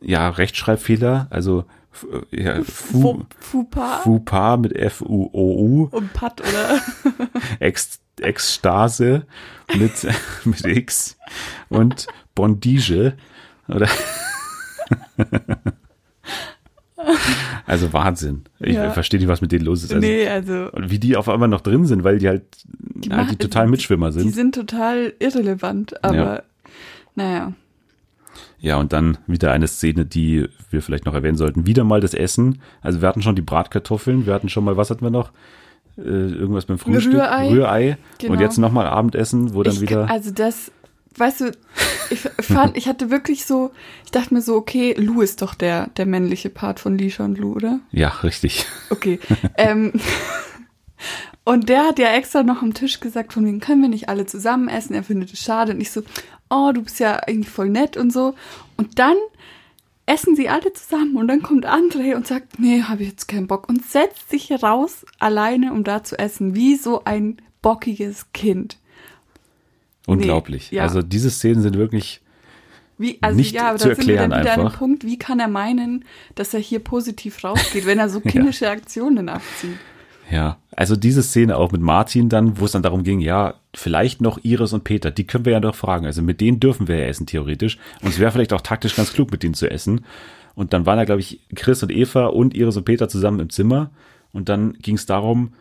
ja, Rechtschreibfehler, also ja, Fu, Fu- Fupa Fupa mit F-U-O-U, und Pat, oder? [LAUGHS] Ex, Ekstase mit, [LAUGHS] mit X und Bondage oder [LAUGHS] also Wahnsinn. Ich Ja. verstehe nicht, was mit denen los ist. Also, nee, also. Und wie die auf einmal noch drin sind, weil die halt die, halt die total Mitschwimmer Die sind. sind total irrelevant, aber Ja. naja. Ja, und dann wieder eine Szene, die wir vielleicht noch erwähnen sollten. Wieder mal das Essen. Also wir hatten schon die Bratkartoffeln, wir hatten schon mal, was hatten wir noch? Äh, irgendwas beim Frühstück. Rührei. Rührei. Genau. Und jetzt nochmal Abendessen, wo dann ich, wieder. Also das, weißt du, ich [LAUGHS] fand, ich hatte wirklich so, ich dachte mir so, okay, Lou ist doch der, der männliche Part von Lisha und Lou, oder? ja, richtig. Okay. [LAUGHS] ähm, und der hat ja extra noch am Tisch gesagt, von wegen können wir nicht alle zusammen essen. Er findet es schade. Und ich so, oh, du bist ja eigentlich voll nett und so. Und dann essen sie alle zusammen und dann kommt André und sagt, nee, habe ich jetzt keinen Bock und setzt sich raus alleine, um da zu essen, wie so ein bockiges Kind. Unglaublich. ja. Also diese Szenen sind wirklich. Wie, also Nicht ja, aber zu da sind wir dann erklären wieder einfach. Punkt, wie kann er meinen, dass er hier positiv rausgeht, wenn er so [LAUGHS] kindische Aktionen abzieht. Ja, also diese Szene auch mit Martin dann, wo es dann darum ging, ja, vielleicht noch Iris und Peter, die können wir ja doch fragen. Also mit denen dürfen wir ja essen, theoretisch. Und es wäre vielleicht auch taktisch ganz klug, mit denen zu essen. Und dann waren da, glaube ich, Chris und Eva und Iris und Peter zusammen im Zimmer. Und dann ging es darum,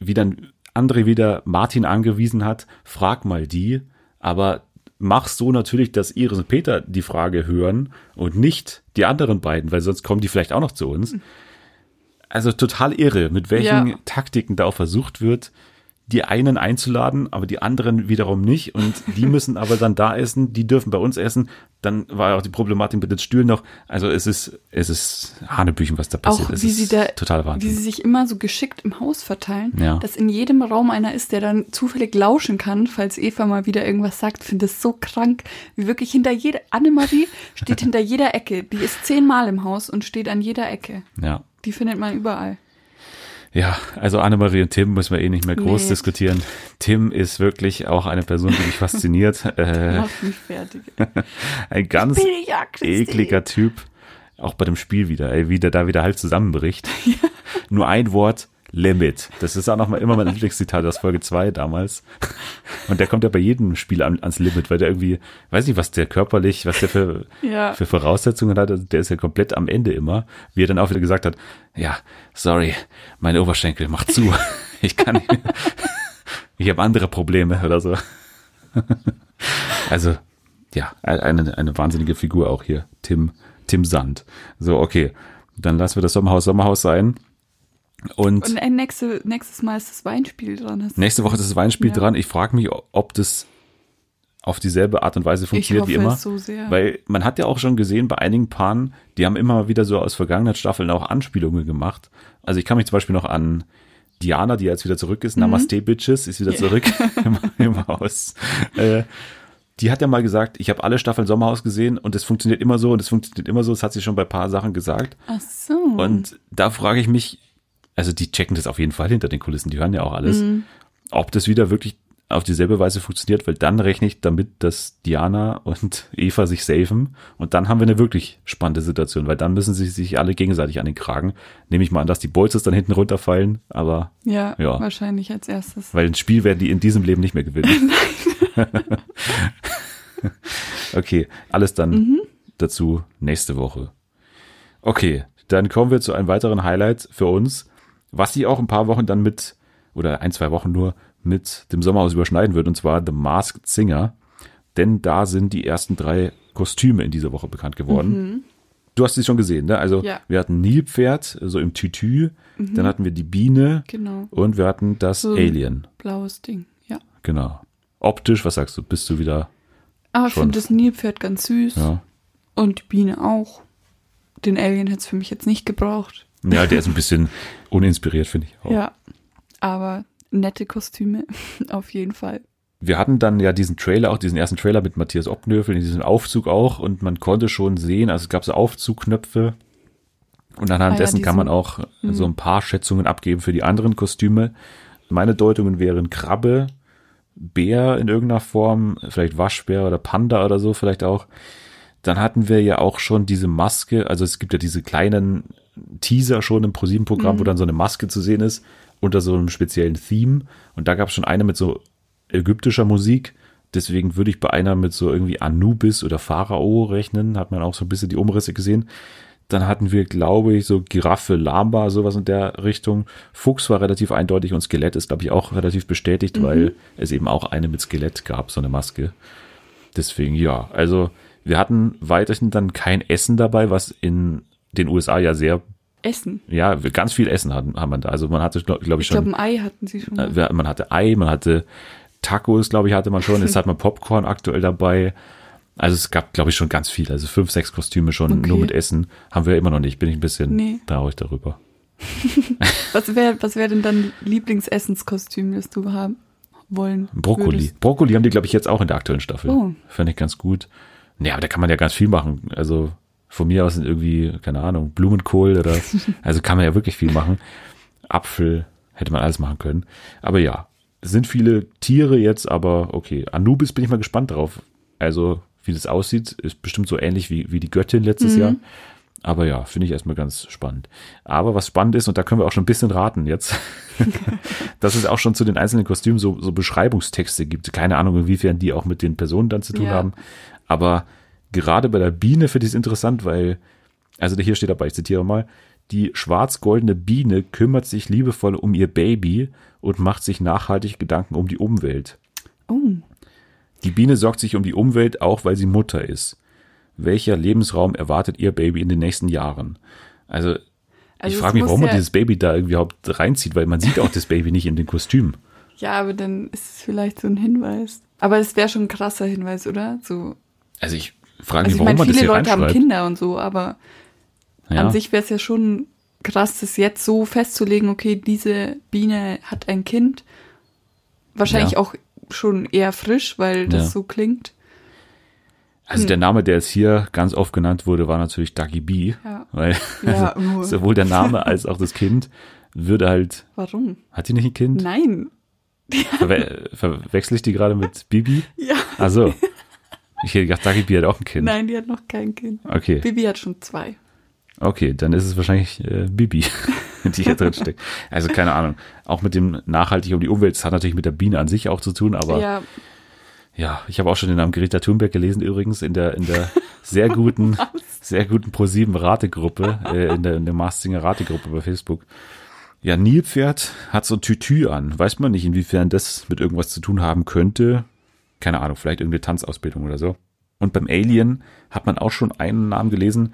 wie dann André wieder Martin angewiesen hat, frag mal die, aber mach so natürlich, dass Iris und Peter die Frage hören und nicht die anderen beiden, weil sonst kommen die vielleicht auch noch zu uns. Also total irre, mit welchen Ja. Taktiken da auch versucht wird, die einen einzuladen, aber die anderen wiederum nicht. Und die [LAUGHS] müssen aber dann da essen, die dürfen bei uns essen. Dann war ja auch die Problematik mit den Stühlen noch. Also es ist, es ist Hanebüchen, was da passiert. Auch es wie ist sie da, total wie Wahnsinn. sie sich immer so geschickt im Haus verteilen, Ja. dass in jedem Raum einer ist, der dann zufällig lauschen kann, falls Eva mal wieder irgendwas sagt. Finde das so krank, wie wirklich hinter jeder, Annemarie steht [LAUGHS] hinter jeder Ecke. Die ist zehnmal im Haus und steht an jeder Ecke. ja. Die findet man überall. Ja, also Annemarie und Tim müssen wir eh nicht mehr groß Nee. diskutieren. Tim ist wirklich auch eine Person, die mich fasziniert. [LAUGHS] Äh, mich fertig. [LAUGHS] ein ganz ja, ekliger Typ. Auch bei dem Spiel wieder, ey, wie der da wieder halt zusammenbricht. [LAUGHS] Nur ein Wort, Limit. Das ist auch noch mal immer mein Lieblingszitat aus Folge 2 damals. Und der kommt ja bei jedem Spiel an, ans Limit, weil der irgendwie, weiß nicht, was der körperlich, was der für, Ja. für Voraussetzungen hat. Der ist ja komplett am Ende immer. Wie er dann auch wieder gesagt hat, ja, sorry, meine Oberschenkel, mach zu. [LAUGHS] Ich kann nicht. Ich habe andere Probleme oder so. Also, ja, eine, eine wahnsinnige Figur auch hier. Tim, Tim Sand. So, okay. Dann lassen wir das Sommerhaus Sommerhaus sein. Und, Und äh, nächste, nächstes Mal ist das Weinspiel dran. Nächste Woche ist das Weinspiel Ja. dran. Ich frage mich, ob das auf dieselbe Art und Weise funktioniert wie immer. so sehr. Weil man hat ja auch schon gesehen bei einigen Paaren, die haben immer wieder so aus vergangenen Staffeln auch Anspielungen gemacht. Also ich kann mich zum Beispiel noch an Diana, die jetzt wieder zurück ist, Namaste Bitches, ist wieder Mhm. Ja. zurück [LAUGHS] im, im Haus. Äh, die hat ja mal gesagt, ich habe alle Staffeln Sommerhaus gesehen und es funktioniert immer so und es funktioniert immer so. Das hat sie schon bei ein paar Sachen gesagt. Ach so. Und da frage ich mich, also die checken das auf jeden Fall hinter den Kulissen, die hören ja auch alles, Mhm. ob das wieder wirklich auf dieselbe Weise funktioniert, weil dann rechne ich damit, dass Diana und [LAUGHS] Eva sich safen und dann haben wir eine wirklich spannende Situation, weil dann müssen sie sich alle gegenseitig an den Kragen. Nehme ich mal an, dass die Bolzes dann hinten runterfallen, aber ja, ja. wahrscheinlich als erstes. weil ein Spiel werden die in diesem Leben nicht mehr gewinnen. [LAUGHS] [LAUGHS] okay, alles dann Mhm. dazu nächste Woche. Okay, dann kommen wir zu einem weiteren Highlight für uns, was sie auch ein paar Wochen dann mit, oder ein, zwei Wochen nur, mit dem Sommerhaus überschneiden wird, und zwar The Masked Singer. Denn da sind die ersten drei Kostüme in dieser Woche bekannt geworden. Du hast sie schon gesehen, ne? Also Mhm. Ja. Mhm. wir hatten Nilpferd, so im Tütü, dann hatten wir die Biene Genau. und wir hatten das So. Alien. Blaues Ding, ja. Genau. Optisch, was sagst du? Bist du wieder, Aber ich finde das Nilpferd ganz süß. ja. Und die Biene auch. Den Alien hätte es für mich jetzt nicht gebraucht. Ja, der ist ein bisschen uninspiriert, finde ich auch. Ja. Aber nette Kostüme, [LAUGHS] auf jeden Fall. Wir hatten dann ja diesen Trailer, auch diesen ersten Trailer mit Matthias Obnöfel, in diesem Aufzug auch und man konnte schon sehen, also es gab so Aufzugknöpfe und anhand Ah ja, dessen kann man auch so ein paar Schätzungen abgeben für die anderen Kostüme. Meine Deutungen wären Krabbe, Bär in irgendeiner Form, vielleicht Waschbär oder Panda oder so vielleicht auch. Dann hatten wir ja auch schon diese Maske, also es gibt ja diese kleinen Teaser schon im ProSieben-Programm, wo dann so eine Maske zu sehen ist, unter so einem speziellen Theme. Und da gab es schon eine mit so ägyptischer Musik. Deswegen würde ich bei einer mit so irgendwie Anubis oder Pharao rechnen. Hat man auch so ein bisschen die Umrisse gesehen. Dann hatten wir, glaube ich, so Giraffe, Lama, sowas in der Richtung. Fuchs war relativ eindeutig und Skelett ist, glaube ich, auch relativ bestätigt, weil es eben auch eine mit Skelett gab, so eine Maske. Deswegen, ja, also wir hatten weiterhin dann kein Essen dabei, was in den USA ja sehr, Essen. ja, ganz viel Essen hatten, haben wir da. Also man hatte, glaube glaub ich, Ich glaube, schon, ein Ei hatten sie schon. äh, mal. man hatte Ei, man hatte Tacos, glaube ich, hatte man schon. Jetzt hat man Popcorn aktuell dabei. Also es gab, glaube ich, schon ganz viel. Also fünf, sechs Kostüme schon Okay. nur mit Essen. Haben wir immer noch nicht. Bin ich ein bisschen Nee. traurig darüber. [LAUGHS] Was wäre was wär denn dann Lieblingsessenskostüm, das du haben wollen Brokkoli. würdest? Brokkoli haben die, glaube ich, jetzt auch in der aktuellen Staffel. Oh. Fände ich ganz gut. Nee, aber da kann man ja ganz viel machen. Also von mir aus sind irgendwie, keine Ahnung, Blumenkohl oder, [LAUGHS] also kann man ja wirklich viel machen. Apfel hätte man alles machen können. Aber ja, es sind viele Tiere jetzt, aber okay. Anubis bin ich mal gespannt drauf. Also, wie das aussieht, ist bestimmt so ähnlich wie, wie die Göttin letztes Jahr. Aber ja, finde ich erstmal ganz spannend. Aber was spannend ist, und da können wir auch schon ein bisschen raten jetzt, [LAUGHS] [LAUGHS] dass es auch schon zu den einzelnen Kostümen so, so Beschreibungstexte gibt. Keine Ahnung, inwiefern die auch mit den Personen dann zu tun Ja. haben. Aber gerade bei der Biene finde ich es interessant, weil, also hier steht dabei, ich zitiere mal, die schwarz-goldene Biene kümmert sich liebevoll um ihr Baby und macht sich nachhaltig Gedanken um die Umwelt. Oh, Die Biene sorgt sich um die Umwelt, auch weil sie Mutter ist. Welcher Lebensraum erwartet ihr Baby in den nächsten Jahren? Also, Also ich frage mich, warum man ja- dieses Baby da irgendwie überhaupt reinzieht, weil man sieht auch das Baby nicht in den Kostüm. ja, aber dann ist es vielleicht so ein Hinweis. Aber es wäre schon ein krasser Hinweis, oder? So, Also ich frage also ich warum meine, viele Leute haben. Kinder und so, aber Ja. an sich wäre es ja schon krass, das jetzt so festzulegen, okay, diese Biene hat ein Kind. Wahrscheinlich Ja. auch schon eher frisch, weil das Ja. so klingt. Also der Name, der jetzt hier ganz oft genannt wurde, war natürlich Dagi B. Ja. Weil Ja, [LAUGHS] also, sowohl der Name als auch das Kind würde halt. Warum? Hat die nicht ein Kind? Nein. Verwe verwechsel ich die gerade mit Bibi? [LAUGHS] Ja. Also, ich hätte gedacht, Dagi B hat auch ein Kind. Nein, die hat noch kein Kind. Okay. Bibi hat schon zwei. Okay, dann ist es wahrscheinlich äh, Bibi, [LAUGHS] die hier drin steckt. Also keine Ahnung. Auch mit dem nachhaltig um die Umwelt, das hat natürlich mit der Biene an sich auch zu tun, aber ja, Ja, ich habe auch schon den Namen Greta Thunberg gelesen übrigens in der in der [LAUGHS] sehr guten sehr guten Pro7 Rategruppe äh, in der in der Mars Singer Rategruppe bei Facebook. Ja, Nilpferd hat so ein Tütü an. Weiß man nicht, inwiefern das mit irgendwas zu tun haben könnte. Keine Ahnung, vielleicht irgendeine Tanzausbildung oder so. Und beim Alien hat man auch schon einen Namen gelesen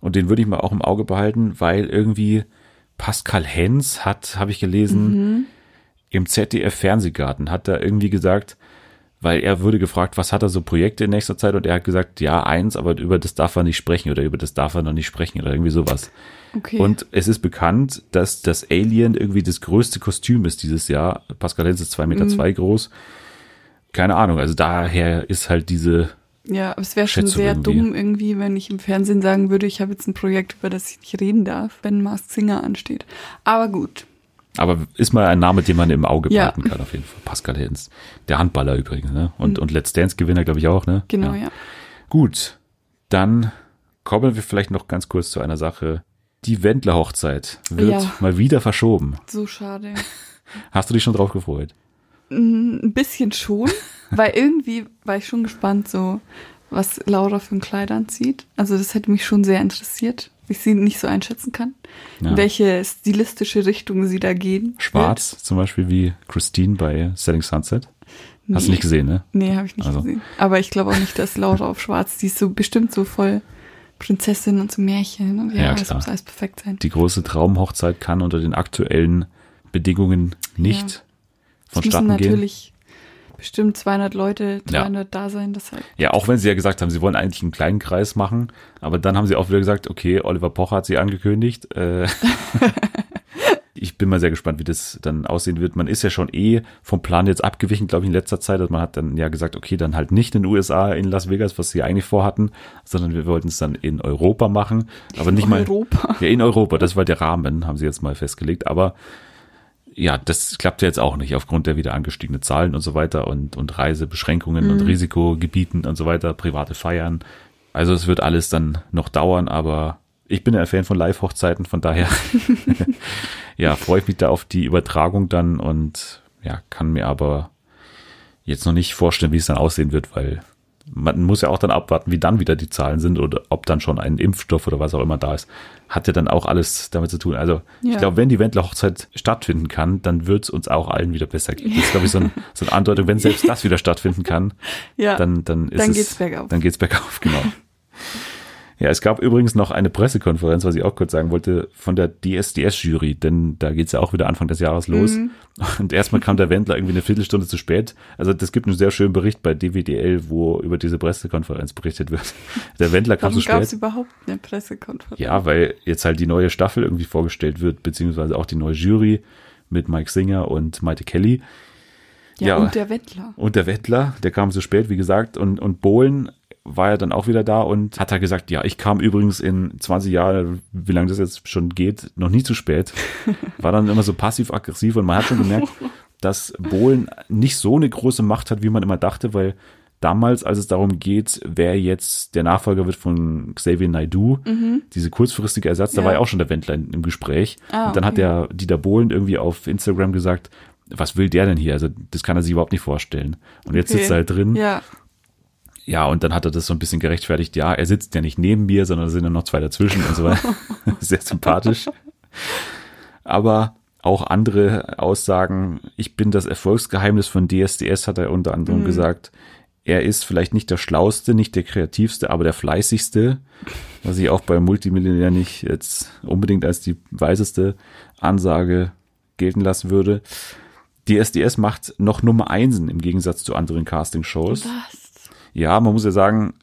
und den würde ich mal auch im Auge behalten, weil irgendwie Pascal Hens hat, habe ich gelesen, im ZDF Fernsehgarten hat er irgendwie gesagt, weil er wurde gefragt, was hat er so Projekte in nächster Zeit und er hat gesagt, ja, eins, aber über das darf er nicht sprechen oder über das darf er noch nicht sprechen oder irgendwie sowas. okay. Und es ist bekannt, dass das Alien irgendwie das größte Kostüm ist dieses Jahr. Pascal Hens ist zwei Meter zwei groß. Keine Ahnung, also daher ist halt diese, ja, aber es wäre schon sehr irgendwie. dumm irgendwie, wenn ich im Fernsehen sagen würde, ich habe jetzt ein Projekt, über das ich nicht reden darf, wenn Masked Singer ansteht. Aber gut. aber ist mal ein Name, den man im Auge Ja. behalten kann auf jeden Fall. Pascal Hens. Der Handballer übrigens, ne? Und, und Let's Dance Gewinner, glaube ich, auch, ne? Genau, ja. Gut, dann kommen wir vielleicht noch ganz kurz zu einer Sache. Die Wendler-Hochzeit wird Ja. mal wieder verschoben. So schade. [LAUGHS] Hast du dich schon drauf gefreut? Ein bisschen schon, [LAUGHS] weil irgendwie war ich schon gespannt, so was Laura für ein Kleid anzieht. Also das hätte mich schon sehr interessiert, weil ich sie nicht so einschätzen kann, Ja. in welche stilistische Richtung sie da gehen. Schwarz zum Beispiel wie Christine bei Selling Sunset. Hast du nicht gesehen, ne? Nee, habe ich nicht Also. gesehen. Aber ich glaube auch nicht, dass Laura auf Schwarz, die ist so bestimmt so voll Prinzessin und so Märchen. Und ja, Ja, das klar. muss alles perfekt sein. Die große Traumhochzeit kann unter den aktuellen Bedingungen nicht Es müssen vonstatten gehen. natürlich bestimmt 200 Leute, Ja. 300 da sein. Deshalb. Ja, auch wenn sie ja gesagt haben, sie wollen eigentlich einen kleinen Kreis machen, aber dann haben sie auch wieder gesagt, okay, Oliver Pocher hat sie angekündigt. Äh, [LAUGHS] ich bin mal sehr gespannt, wie das dann aussehen wird. Man ist ja schon eh vom Plan jetzt abgewichen, glaube ich, in letzter Zeit. Also man hat dann ja gesagt, okay, dann halt nicht in den USA, in Las Vegas, was sie eigentlich vorhatten, sondern wir wollten es dann in Europa machen. Aber nicht mal. Europa. Ja, in Europa, das war der Rahmen, haben sie jetzt mal festgelegt. Aber ja, das klappt ja jetzt auch nicht aufgrund der wieder angestiegenen Zahlen und so weiter und, und Reisebeschränkungen und Risikogebieten und so weiter, private Feiern. Also es wird alles dann noch dauern, aber ich bin ja ein Fan von Live-Hochzeiten, von daher [LAUGHS] [LAUGHS] ja, freue ich mich da auf die Übertragung dann und ja, kann mir aber jetzt noch nicht vorstellen, wie es dann aussehen wird, weil man muss ja auch dann abwarten, wie dann wieder die Zahlen sind oder ob dann schon ein Impfstoff oder was auch immer da ist. Hat ja dann auch alles damit zu tun. Also ich Ja. glaube, wenn die Wendler-Hochzeit stattfinden kann, dann wird es uns auch allen wieder besser gehen. Das ist, glaube ich, so, ein, so eine Andeutung, wenn selbst das wieder stattfinden kann, [LAUGHS] Ja. dann, dann ist Dann es, geht's bergauf. Dann geht's bergauf, genau. [LAUGHS] Ja, es gab übrigens noch eine Pressekonferenz, was ich auch kurz sagen wollte, von der DSDS-Jury, denn da geht's ja auch wieder Anfang des Jahres los. Mhm. [LAUGHS] Und erstmal kam der Wendler irgendwie eine Viertelstunde zu spät. Also das gibt einen sehr schönen Bericht bei DWDL, wo über diese Pressekonferenz berichtet wird. [LAUGHS] Der Wendler kam Warum zu gab es spät. überhaupt eine Pressekonferenz? Ja, weil jetzt halt die neue Staffel irgendwie vorgestellt wird, beziehungsweise auch die neue Jury mit Mike Singer und Maite Kelly. ja, ja. und der Wendler. Und der Wendler, der kam so spät, wie gesagt, und, und Bohlen war ja dann auch wieder da und hat er gesagt, ja, ich kam übrigens in 20 Jahren, wie lange das jetzt schon geht, noch nie zu spät. [LAUGHS] War dann immer so passiv-aggressiv und man hat schon gemerkt, dass Bohlen nicht so eine große Macht hat, wie man immer dachte, weil damals, als es darum geht, wer jetzt der Nachfolger wird von Xavier Naidoo, diese kurzfristige Ersatz, da Ja. war ja auch schon der Wendler im Gespräch. Ah, und dann hat okay. der Dieter Bohlen irgendwie auf Instagram gesagt, was will der denn hier? Also das kann er sich überhaupt nicht vorstellen. Und jetzt Okay. sitzt er halt drin. Ja, Ja, und dann hat er das so ein bisschen gerechtfertigt. Ja, er sitzt ja nicht neben mir, sondern sind ja noch zwei dazwischen und so weiter. [LAUGHS] Sehr sympathisch. Aber auch andere Aussagen. Ich bin das Erfolgsgeheimnis von DSDS, hat er unter anderem gesagt. Er ist vielleicht nicht der Schlauste, nicht der Kreativste, aber der Fleißigste. Was ich auch bei Multimillionär nicht jetzt unbedingt als die weiseste Ansage gelten lassen würde. DSDS macht noch Nummer Einsen im Gegensatz zu anderen Castingshows. was? Ja, man muss ja sagen,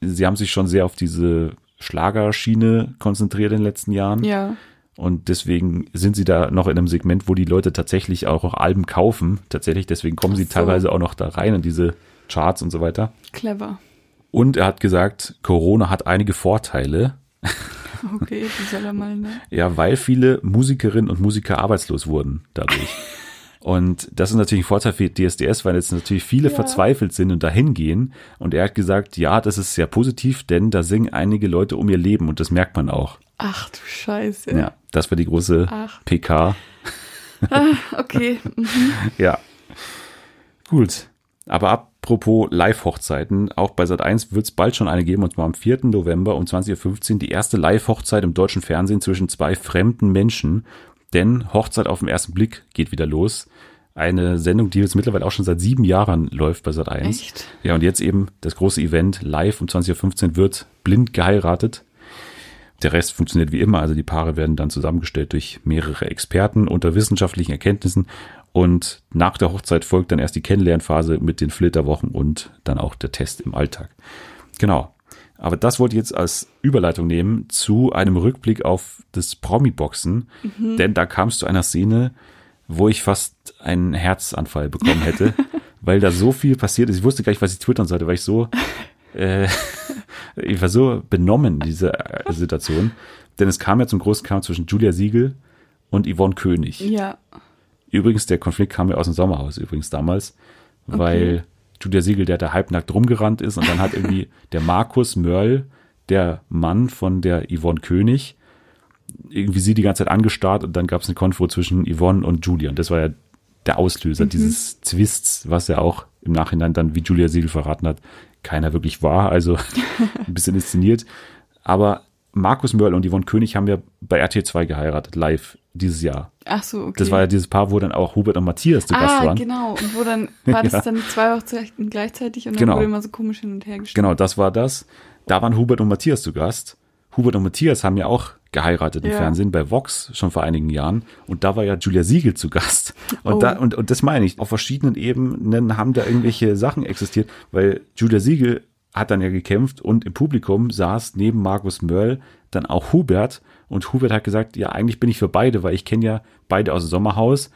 sie haben sich schon sehr auf diese Schlagerschiene konzentriert in den letzten Jahren. Ja, Und deswegen sind sie da noch in einem Segment, wo die Leute tatsächlich auch noch Alben kaufen. Tatsächlich, deswegen kommen sie so. teilweise auch noch da rein in diese Charts und so weiter. clever. Und er hat gesagt, Corona hat einige Vorteile. Okay, wie soll er mal, ne? [LAUGHS] Ja, weil viele Musikerinnen und Musiker arbeitslos wurden dadurch. [LAUGHS] Und das ist natürlich ein Vorteil für DSDS, weil jetzt natürlich viele Ja. verzweifelt sind und dahin gehen. Und er hat gesagt, ja, das ist sehr positiv, denn da singen einige Leute um ihr Leben und das merkt man auch. Ach du Scheiße. Ja, das war die große Ach. PK. Ah, okay. [LAUGHS] Mhm. Ja. Gut. Aber apropos Live-Hochzeiten, auch bei Sat1 wird es bald schon eine geben, und zwar am 4. November um 20.15 Uhr die erste Live-Hochzeit im deutschen Fernsehen zwischen zwei fremden Menschen. Denn Hochzeit auf den ersten Blick geht wieder los. Eine Sendung, die jetzt mittlerweile auch schon seit sieben Jahren läuft bei Sat1. Echt? Ja, und jetzt eben das große Event live um 20.15 Uhr wird blind geheiratet. Der Rest funktioniert wie immer, also die Paare werden dann zusammengestellt durch mehrere Experten unter wissenschaftlichen Erkenntnissen und nach der Hochzeit folgt dann erst die Kennenlernphase mit den Flitterwochen und dann auch der Test im Alltag. Genau. Aber das wollte ich jetzt als Überleitung nehmen zu einem Rückblick auf das Promi-Boxen, denn da kam es zu einer Szene, wo ich fast einen Herzanfall bekommen hätte, [LAUGHS] weil da so viel passiert ist. Ich wusste gar nicht, was ich twittern sollte, weil ich so äh, [LAUGHS] ich war so benommen in dieser äh, Situation. Denn es kam ja zum großen Kampf zwischen Julia Siegel und Yvonne König. Ja. Übrigens, der Konflikt kam ja aus dem Sommerhaus übrigens damals, weil Julia Siegel, der da halbnackt rumgerannt ist. Und dann hat irgendwie der Markus Mörl, der Mann von der Yvonne König, irgendwie sie die ganze Zeit angestarrt und dann gab es eine Konfro zwischen Yvonne und Julia und das war ja der Auslöser dieses Zwists, was ja auch im Nachhinein dann, wie Julia Siegel verraten hat, keiner wirklich war, also [LAUGHS] ein bisschen inszeniert. Aber Markus Mörl und Yvonne König haben ja bei RT 2 geheiratet, live dieses Jahr. Ach so, okay. Das war ja dieses Paar, wo dann auch Hubert und Matthias zu Gast Ah, waren. genau. Und wo dann, war [LAUGHS] das Ja. dann zwei Hochzeiten gleichzeitig und dann Genau. wurde immer so komisch hin und her gestellt. Genau, das war das. Da waren Hubert und Matthias zu Gast. Hubert und Matthias haben ja auch geheiratet im Ja. Fernsehen bei Vox schon vor einigen Jahren. Und da war ja Julia Siegel zu Gast. Und, Oh. da, und, und das meine ich. Auf verschiedenen Ebenen haben da irgendwelche Sachen existiert, weil Julia Siegel hat dann ja gekämpft und im Publikum saß neben Markus Mörl dann auch Hubert. Und Hubert hat gesagt, ja, eigentlich bin ich für beide, weil ich kenne ja beide aus dem Sommerhaus.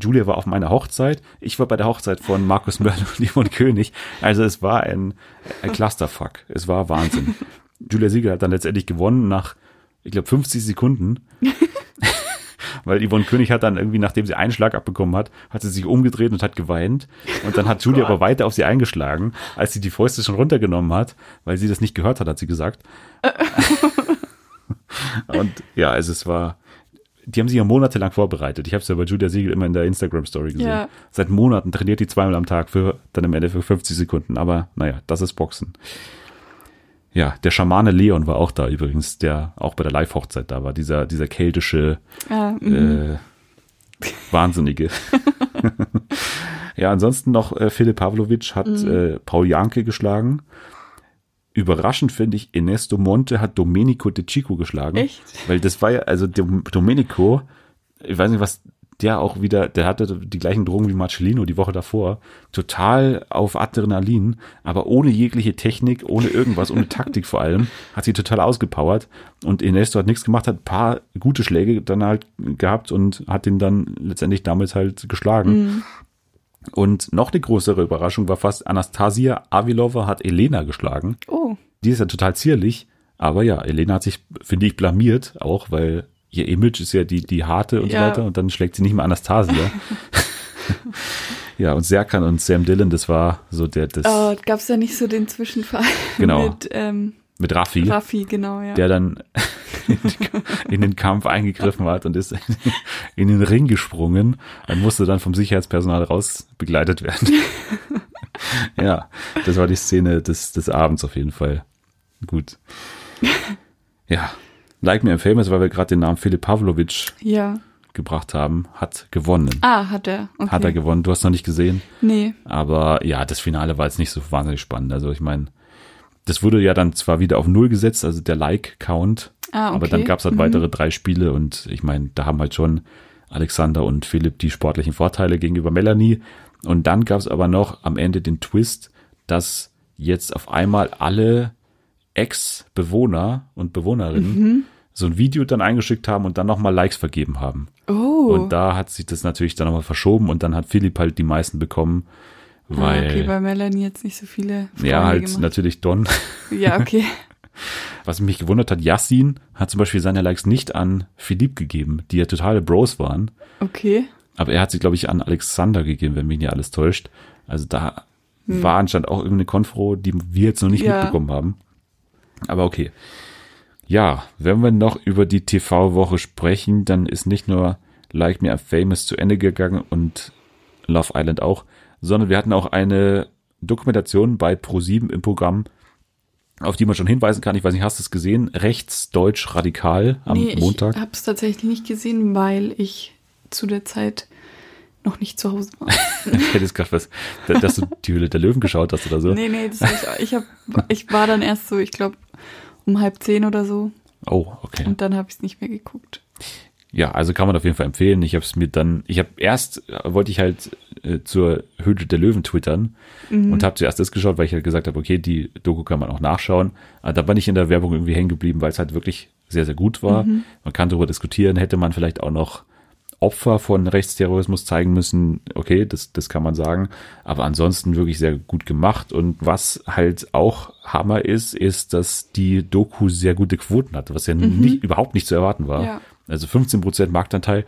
Julia war auf meiner Hochzeit, ich war bei der Hochzeit von Markus Mörl und Yvonne König. Also es war ein, ein Clusterfuck. Es war Wahnsinn. [LAUGHS] Julia Sieger hat dann letztendlich gewonnen nach, ich glaube, 50 Sekunden. [LAUGHS] Weil Yvonne König hat dann irgendwie, nachdem sie einen Schlag abbekommen hat, hat sie sich umgedreht und hat geweint. Und dann hat Julia aber weiter auf sie eingeschlagen, als sie die Fäuste schon runtergenommen hat, weil sie das nicht gehört hat, hat sie gesagt. [LAUGHS] [LAUGHS] und ja, also es war, die haben sich ja monatelang vorbereitet. Ich habe es ja bei Julia Siegel immer in der Instagram-Story gesehen. Ja. Seit Monaten trainiert die zweimal am Tag für dann am Ende für 50 Sekunden. Aber naja, das ist Boxen. Ja, der Schamane Leon war auch da übrigens, der auch bei der Live-Hochzeit da war. Dieser, dieser keltische mhm. äh, [LAUGHS] Wahnsinnige. [LAUGHS] ja, ansonsten noch äh, Philipp Pavlovic hat Mhm. äh, Paul Janke geschlagen. Überraschend finde ich, Ernesto Monte hat Domenico De Chico geschlagen. Echt? Weil das war ja, also Dom- Domenico, ich weiß nicht, was der auch wieder, der hatte die gleichen Drogen wie Marcellino die Woche davor, total auf Adrenalin, aber ohne jegliche Technik, ohne irgendwas, ohne Taktik vor allem, hat sie total ausgepowert und Ernesto hat nichts gemacht, hat ein paar gute Schläge dann halt gehabt und hat ihn dann letztendlich damit halt geschlagen. Und noch eine größere Überraschung war fast, Anastasia Avilova hat Elena geschlagen. Oh, Die ist ja total zierlich, aber ja, Elena hat sich, finde ich, blamiert, auch weil ihr Image ist ja die, die harte und Ja. so weiter und dann schlägt sie nicht mehr Anastasia. [LAUGHS] ja, und Serkan und Sam Dillon, das war so der, das oh, gab es da nicht so den Zwischenfall Genau. [LAUGHS] mit ähm, mit Raffi, Raffi, genau, ja. der dann [LAUGHS] in den Kampf eingegriffen hat und ist [LAUGHS] in den Ring gesprungen und musste dann vom Sicherheitspersonal raus begleitet werden. [LAUGHS] ja, das war die Szene des, des Abends auf jeden Fall. Gut. Ja, Like Me and Famous, weil wir gerade den Namen Philipp Pavlovic ja. gebracht haben, hat gewonnen. Ah, hat er. Okay. Hat er gewonnen. Du hast noch nicht gesehen. Nee. Aber ja, das Finale war jetzt nicht so wahnsinnig spannend. Also ich meine, das wurde ja dann zwar wieder auf Null gesetzt, also der Like-Count. Ah, okay. Aber dann gab es halt Mhm. weitere drei Spiele und ich meine, da haben halt schon Alexander und Philipp die sportlichen Vorteile gegenüber Melanie. Und dann gab es aber noch am Ende den Twist, dass jetzt auf einmal alle Ex-Bewohner und Bewohnerinnen Mhm. so ein Video dann eingeschickt haben und dann nochmal Likes vergeben haben. Oh. Und da hat sich das natürlich dann nochmal verschoben und dann hat Philipp halt die meisten bekommen, ah, weil okay, weil Melanie jetzt nicht so viele Freunde ja halt gemacht. natürlich Don. [LAUGHS] Ja, okay. [LAUGHS] Was mich gewundert hat, Yassin hat zum Beispiel seine Likes nicht an Philipp gegeben, die ja totale Bros waren. Okay. Aber er hat sie, glaube ich, an Alexander gegeben, wenn mich nicht alles täuscht. Also da war anscheinend auch irgendeine Konfro, die wir jetzt noch nicht Ja. mitbekommen haben. Aber okay. Ja, wenn wir noch über die TV-Woche sprechen, dann ist nicht nur Like Me I'm Famous zu Ende gegangen und Love Island auch, sondern wir hatten auch eine Dokumentation bei Pro7 im Programm, auf die man schon hinweisen kann. Ich weiß nicht, hast du es gesehen? Rechtsdeutsch radikal am nee, Montag. ich habe es tatsächlich nicht gesehen, weil ich zu der Zeit noch nicht zu Hause war. [LAUGHS] Ich hätte es gerade was, dass du die Hülle der Löwen geschaut hast oder so. Nee, nee, das ich, ich, hab, ich war dann erst so, ich glaube, um halb zehn oder so. Oh, okay. Und dann habe ich es nicht mehr geguckt. Ja, also kann man auf jeden Fall empfehlen. Ich habe es mir dann, ich habe erst äh, wollte ich halt äh, zur Höhle der Löwen twittern und habe zuerst das geschaut, weil ich halt gesagt habe, okay, die Doku kann man auch nachschauen. Aber da bin ich in der Werbung irgendwie hängen geblieben, weil es halt wirklich sehr sehr gut war. Man kann darüber diskutieren, hätte man vielleicht auch noch Opfer von Rechtsterrorismus zeigen müssen. Okay, das das kann man sagen, aber ansonsten wirklich sehr gut gemacht und was halt auch Hammer ist, ist, dass die Doku sehr gute Quoten hatte, was ja nicht, überhaupt nicht zu erwarten war. Ja. Also 15% Marktanteil,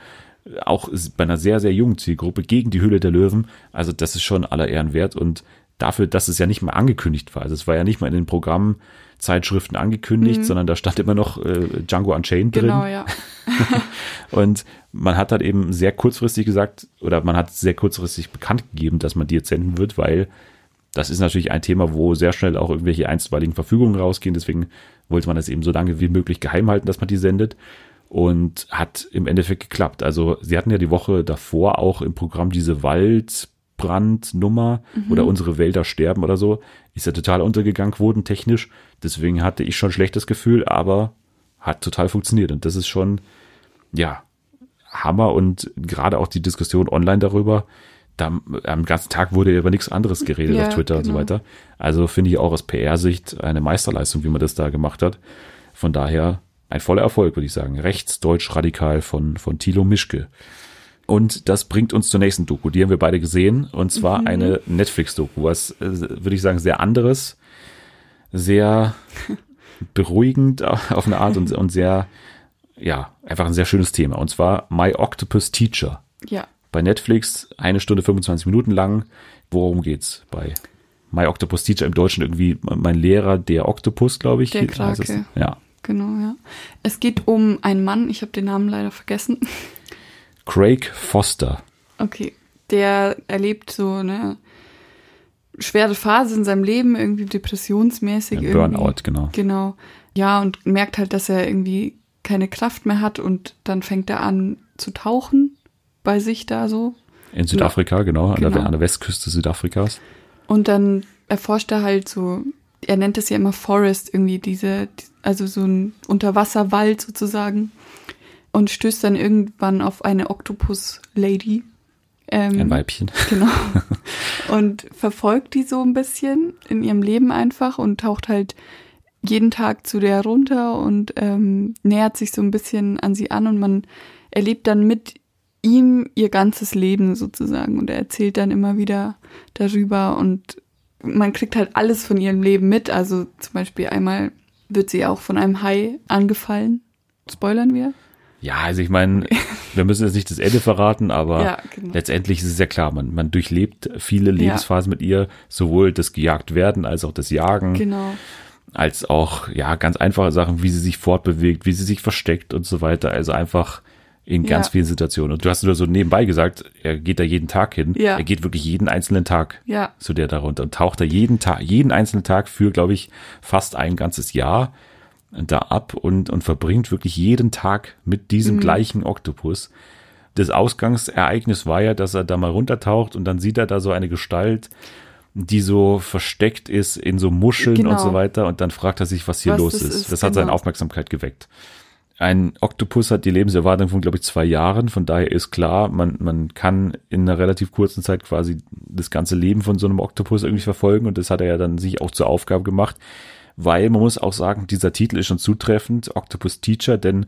auch bei einer sehr, sehr jungen Zielgruppe gegen die Höhle der Löwen. Also das ist schon aller Ehren wert und dafür, dass es ja nicht mal angekündigt war. Also es war ja nicht mal in den Programmzeitschriften angekündigt, sondern da stand immer noch äh, Django Unchained drin. Genau, ja. [LAUGHS] [LAUGHS] Und man hat halt eben sehr kurzfristig gesagt, oder man hat sehr kurzfristig bekannt gegeben, dass man die jetzt senden wird, weil das ist natürlich ein Thema, wo sehr schnell auch irgendwelche einstweiligen Verfügungen rausgehen. Deswegen wollte man das eben so lange wie möglich geheim halten, dass man die sendet. Und hat im Endeffekt geklappt. Also sie hatten ja die Woche davor auch im Programm diese Waldbrandnummer oder unsere Wälder sterben oder so. Ist ja total untergegangen, quotentechnisch. Deswegen hatte ich schon schlechtes Gefühl, aber hat total funktioniert. Und das ist schon, ja, Hammer und gerade auch die Diskussion online darüber, da, am ganzen Tag wurde über nichts anderes geredet Ja, auf Twitter und so genau. weiter. Also finde ich auch aus PR-Sicht eine Meisterleistung, wie man das da gemacht hat. Von daher ein voller Erfolg, würde ich sagen. Rechtsdeutsch radikal von, von Thilo Mischke. Und das bringt uns zur nächsten Doku. Die haben wir beide gesehen. Und zwar Mhm. eine Netflix-Doku, was, äh, würde ich sagen, sehr anderes, sehr [LAUGHS] beruhigend auf eine Art und, und sehr, ja, einfach ein sehr schönes Thema. Und zwar My Octopus Teacher. Ja. Bei Netflix eine Stunde 25 Minuten lang. Worum geht's bei My Octopus Teacher im Deutschen irgendwie mein Lehrer, der Octopus, glaube ich. Der. Krake. Ja. Genau, ja. Es geht um einen Mann, ich habe den Namen leider vergessen. Craig Foster. Okay. Der erlebt so eine schwere Phase in seinem Leben, irgendwie depressionsmäßig. Ja, irgendwie. Burnout, genau. Genau. Ja, und merkt halt, dass er irgendwie keine Kraft mehr hat und dann fängt er an zu tauchen bei sich da so. In Südafrika, genau, an, Genau. Der, an der Westküste Südafrikas. Und dann erforscht er halt so, er nennt es ja immer Forest, irgendwie diese, also so ein Unterwasserwald sozusagen. Und stößt dann irgendwann auf eine Octopus-Lady. Ähm, Ein Weibchen. Genau. [LAUGHS] Und verfolgt die so ein bisschen in ihrem Leben einfach und taucht halt jeden Tag zu der runter und ähm, nähert sich so ein bisschen an sie an und man erlebt dann mit ihm ihr ganzes Leben sozusagen und er erzählt dann immer wieder darüber und man kriegt halt alles von ihrem Leben mit. Also zum Beispiel einmal wird sie auch von einem Hai angefallen. Spoilern wir? Ja, also ich meine, wir müssen jetzt nicht das Ende verraten, aber Ja, genau. letztendlich ist es ja klar, man, man durchlebt viele Lebensphasen mit ihr, sowohl das gejagt werden als auch das Jagen, Genau. als auch ja ganz einfache Sachen, wie sie sich fortbewegt, wie sie sich versteckt und so weiter. Also einfach in ganz Ja. vielen Situationen. Und du hast nur so nebenbei gesagt, er geht da jeden Tag hin. Ja. Er geht wirklich jeden einzelnen Tag Ja. zu der darunter und taucht da jeden Tag, jeden einzelnen Tag für, glaube ich, fast ein ganzes Jahr da ab und, und verbringt wirklich jeden Tag mit diesem gleichen Oktopus. Das Ausgangsereignis war ja, dass er da mal runtertaucht und dann sieht er da so eine Gestalt, die so versteckt ist in so Muscheln Genau. und so weiter und dann fragt er sich, was hier Was los ist. ist, Das hat seine genau. Aufmerksamkeit geweckt. Ein Oktopus hat die Lebenserwartung von, glaube ich, zwei Jahren. Von daher ist klar, man, man kann in einer relativ kurzen Zeit quasi das ganze Leben von so einem Oktopus irgendwie verfolgen. Und das hat er ja dann sich auch zur Aufgabe gemacht. Weil man muss auch sagen, dieser Titel ist schon zutreffend, Octopus Teacher, denn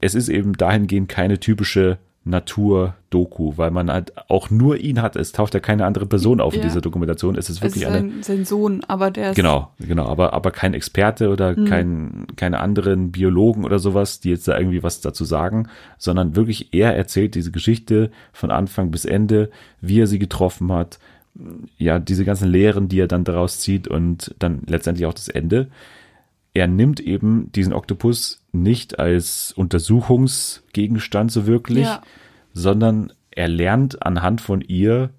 es ist eben dahingehend keine typische Natur-Doku, weil man halt auch nur ihn hat. Es taucht ja keine andere Person auf in Ja. dieser Dokumentation. Es ist wirklich eine, sein, sein Sohn, aber der ist Genau, genau, aber, aber kein Experte oder kein, keine anderen Biologen oder sowas, die jetzt da irgendwie was dazu sagen, sondern wirklich er erzählt diese Geschichte von Anfang bis Ende, wie er sie getroffen hat, ja, diese ganzen Lehren, die er dann daraus zieht und dann letztendlich auch das Ende. Er nimmt eben diesen Oktopus nicht als Untersuchungsgegenstand so wirklich, Ja. sondern er lernt anhand von ihr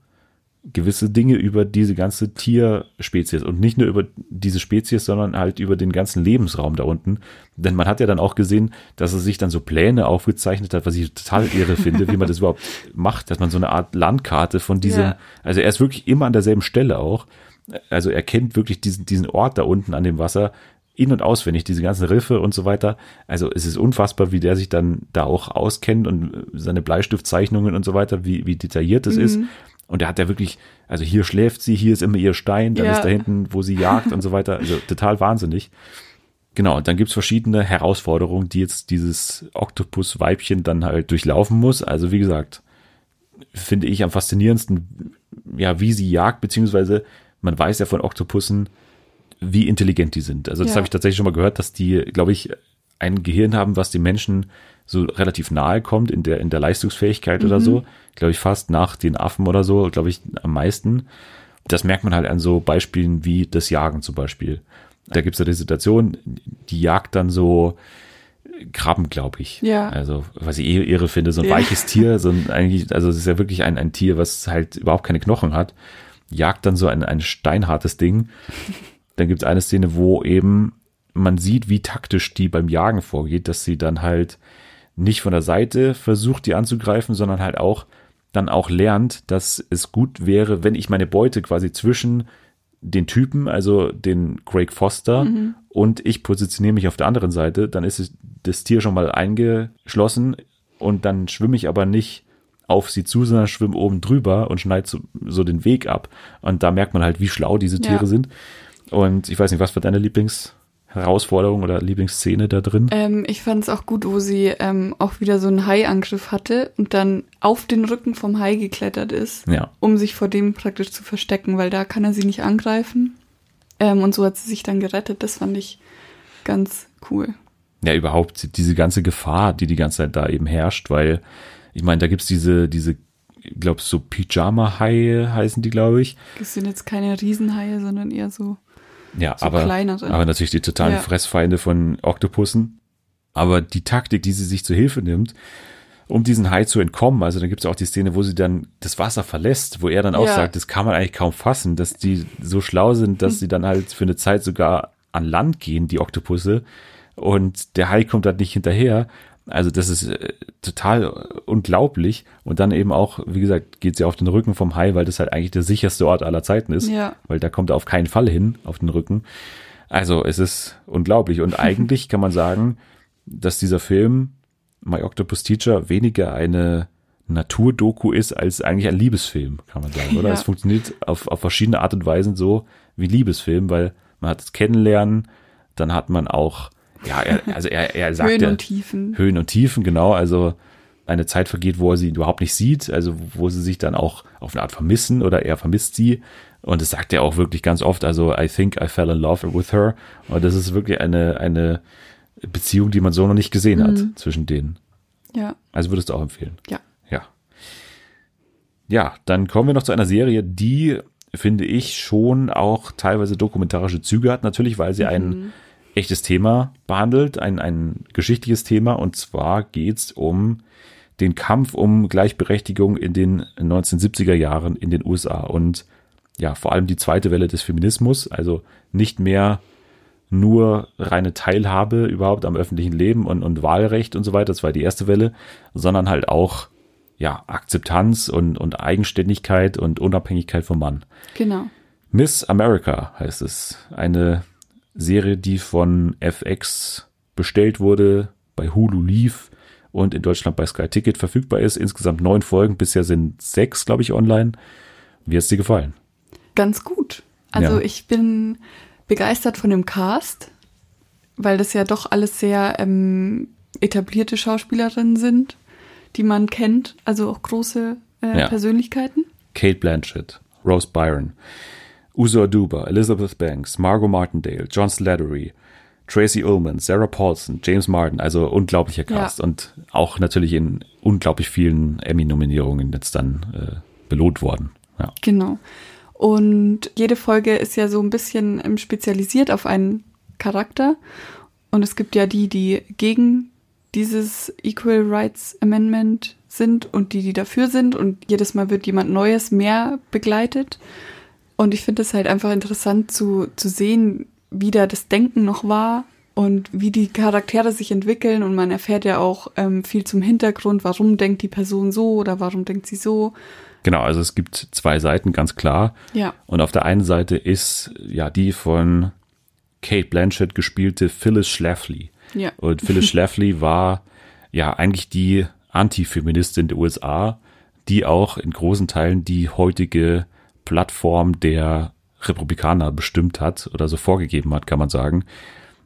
gewisse Dinge über diese ganze Tierspezies und nicht nur über diese Spezies, sondern halt über den ganzen Lebensraum da unten. Denn man hat ja dann auch gesehen, dass er sich dann so Pläne aufgezeichnet hat, was ich total irre finde, wie man das [LAUGHS] überhaupt macht, dass man so eine Art Landkarte von diesem, Ja. also er ist wirklich immer an derselben Stelle auch. Also er kennt wirklich diesen, diesen Ort da unten an dem Wasser in- und auswendig, diese ganzen Riffe und so weiter. Also es ist unfassbar, wie der sich dann da auch auskennt und seine Bleistiftzeichnungen und so weiter, wie, wie detailliert das ist. Und er hat ja wirklich, also hier schläft sie, hier ist immer ihr Stein, dann Ja. ist da hinten, wo sie jagt und so weiter. Also [LAUGHS] total wahnsinnig. Genau, und dann gibt's verschiedene Herausforderungen, die jetzt dieses Oktopus-Weibchen dann halt durchlaufen muss. Also wie gesagt, finde ich am faszinierendsten, ja, wie sie jagt, beziehungsweise man weiß ja von Oktopussen, wie intelligent die sind. Also das Ja. habe ich tatsächlich schon mal gehört, dass die, glaube ich, ein Gehirn haben, was den Menschen so relativ nahe kommt in der, in der Leistungsfähigkeit oder so. Glaube ich fast nach den Affen oder so, glaube ich am meisten. Das merkt man halt an so Beispielen wie das Jagen zum Beispiel. Da gibt's ja die Situation, die jagt dann so Krabben, glaube ich. Ja. Also, was ich eh irre finde, so ein Ja. weiches Tier, so ein eigentlich, also es ist ja wirklich ein, ein Tier, was halt überhaupt keine Knochen hat, jagt dann so ein, ein steinhartes Ding. Dann gibt's eine Szene, wo eben man sieht, wie taktisch die beim Jagen vorgeht, dass sie dann halt nicht von der Seite versucht, die anzugreifen, sondern halt auch dann auch lernt, dass es gut wäre, wenn ich meine Beute quasi zwischen den Typen, also den Craig Foster und ich positioniere mich auf der anderen Seite, dann ist es, das Tier schon mal eingeschlossen und dann schwimme ich aber nicht auf sie zu, sondern schwimme oben drüber und schneide so, so den Weg ab. Und da merkt man halt, wie schlau diese Tiere Ja. sind. Und ich weiß nicht, was war deine Lieblingsherausforderung oder Lieblingsszene da drin? Ähm, ich fand es auch gut, wo sie ähm, auch wieder so einen Haiangriff hatte und dann auf den Rücken vom Hai geklettert ist, Ja. um sich vor dem praktisch zu verstecken, weil da kann er sie nicht angreifen. Ähm, und so hat sie sich dann gerettet. Das fand ich ganz cool. ja überhaupt diese ganze Gefahr, die die ganze Zeit da eben herrscht, weil ich meine, da gibt's diese, diese, ich glaube so Pyjama-Haie heißen die, glaube ich. Das sind jetzt keine Riesenhaie, sondern eher so. Ja, So aber, kleinere. aber natürlich die totalen Ja. Fressfeinde von Oktopussen. Aber die Taktik, die sie sich zu Hilfe nimmt, um diesen Hai zu entkommen, also dann gibt's auch die Szene, wo sie dann das Wasser verlässt, wo er dann auch Ja. sagt, das kann man eigentlich kaum fassen, dass die so schlau sind, Hm. dass sie dann halt für eine Zeit sogar an Land gehen, die Oktopusse, und der Hai kommt halt nicht hinterher. Also das ist äh, total unglaublich. Und dann eben auch, wie gesagt, geht sie auf den Rücken vom Hai, weil das halt eigentlich der sicherste Ort aller Zeiten ist. Ja. Weil da kommt er auf keinen Fall hin, auf den Rücken. Also es ist unglaublich. Und eigentlich kann man sagen, dass dieser Film My Octopus Teacher weniger eine Naturdoku ist als eigentlich ein Liebesfilm, kann man sagen, oder? Ja. Es funktioniert auf, auf verschiedene Art und Weisen so wie Liebesfilm, weil man hat das Kennenlernen, dann hat man auch, ja, er, also er, er sagt Höhen und Tiefen. Höhen und Tiefen, genau. Also eine Zeit vergeht, wo er sie überhaupt nicht sieht, also wo sie sich dann auch auf eine Art vermissen oder er vermisst sie. Und das sagt er auch wirklich ganz oft. Also I think I fell in love with her. Und das ist wirklich eine, eine Beziehung, die man so noch nicht gesehen hat zwischen denen. Ja. Also würdest du auch empfehlen? Ja. Ja. Ja, dann kommen wir noch zu einer Serie, die, finde ich, schon auch teilweise dokumentarische Züge hat. Natürlich, weil sie ein echtes Thema behandelt, ein, ein geschichtliches Thema. Und zwar geht's um den Kampf um Gleichberechtigung in den 1970er Jahren in den USA. Und ja, vor allem die zweite Welle des Feminismus, also nicht mehr nur reine Teilhabe überhaupt am öffentlichen Leben und, und Wahlrecht und so weiter, das war die erste Welle, sondern halt auch ja, Akzeptanz und, und Eigenständigkeit und Unabhängigkeit vom Mann. Genau. Miss America heißt es. Eine Serie, die von FX bestellt wurde, bei Hulu lief und in Deutschland bei Sky Ticket verfügbar ist. Insgesamt neun Folgen, bisher sind sechs, glaube ich, online. Wie hat's dir gefallen? Ganz gut. Also Ja. ich bin begeistert von dem Cast, weil das ja doch alles sehr ähm, etablierte Schauspielerinnen sind, die man kennt, also auch große äh, Ja. Persönlichkeiten. Kate Blanchett, Rose Byron, Uzo Aduba, Elizabeth Banks, Margot Martindale, John Slattery, Tracy Ullman, Sarah Paulson, James Martin, also unglaublicher Cast Ja. und auch natürlich in unglaublich vielen Emmy-Nominierungen jetzt dann äh, belohnt worden. Ja. Genau. Und jede Folge ist ja so ein bisschen ähm, spezialisiert auf ein Charakter. Und es gibt ja die, die gegen dieses Equal Rights Amendment sind und die, die dafür sind. Und jedes Mal wird jemand Neues mehr begleitet. Und ich finde es halt einfach interessant zu, zu sehen, wie da das Denken noch war und wie die Charaktere sich entwickeln. Und man erfährt ja auch ähm, viel zum Hintergrund, warum denkt die Person so oder warum denkt sie so. Genau, also es gibt zwei Seiten, ganz klar. Ja. Und auf der einen Seite ist ja die von Kate Blanchett gespielte Phyllis Schlafly. Ja. Und Phyllis [LAUGHS] Schlafly war ja eigentlich die Antifeministin der USA, die auch in großen Teilen die heutige Plattform der Republikaner bestimmt hat oder so vorgegeben hat, kann man sagen.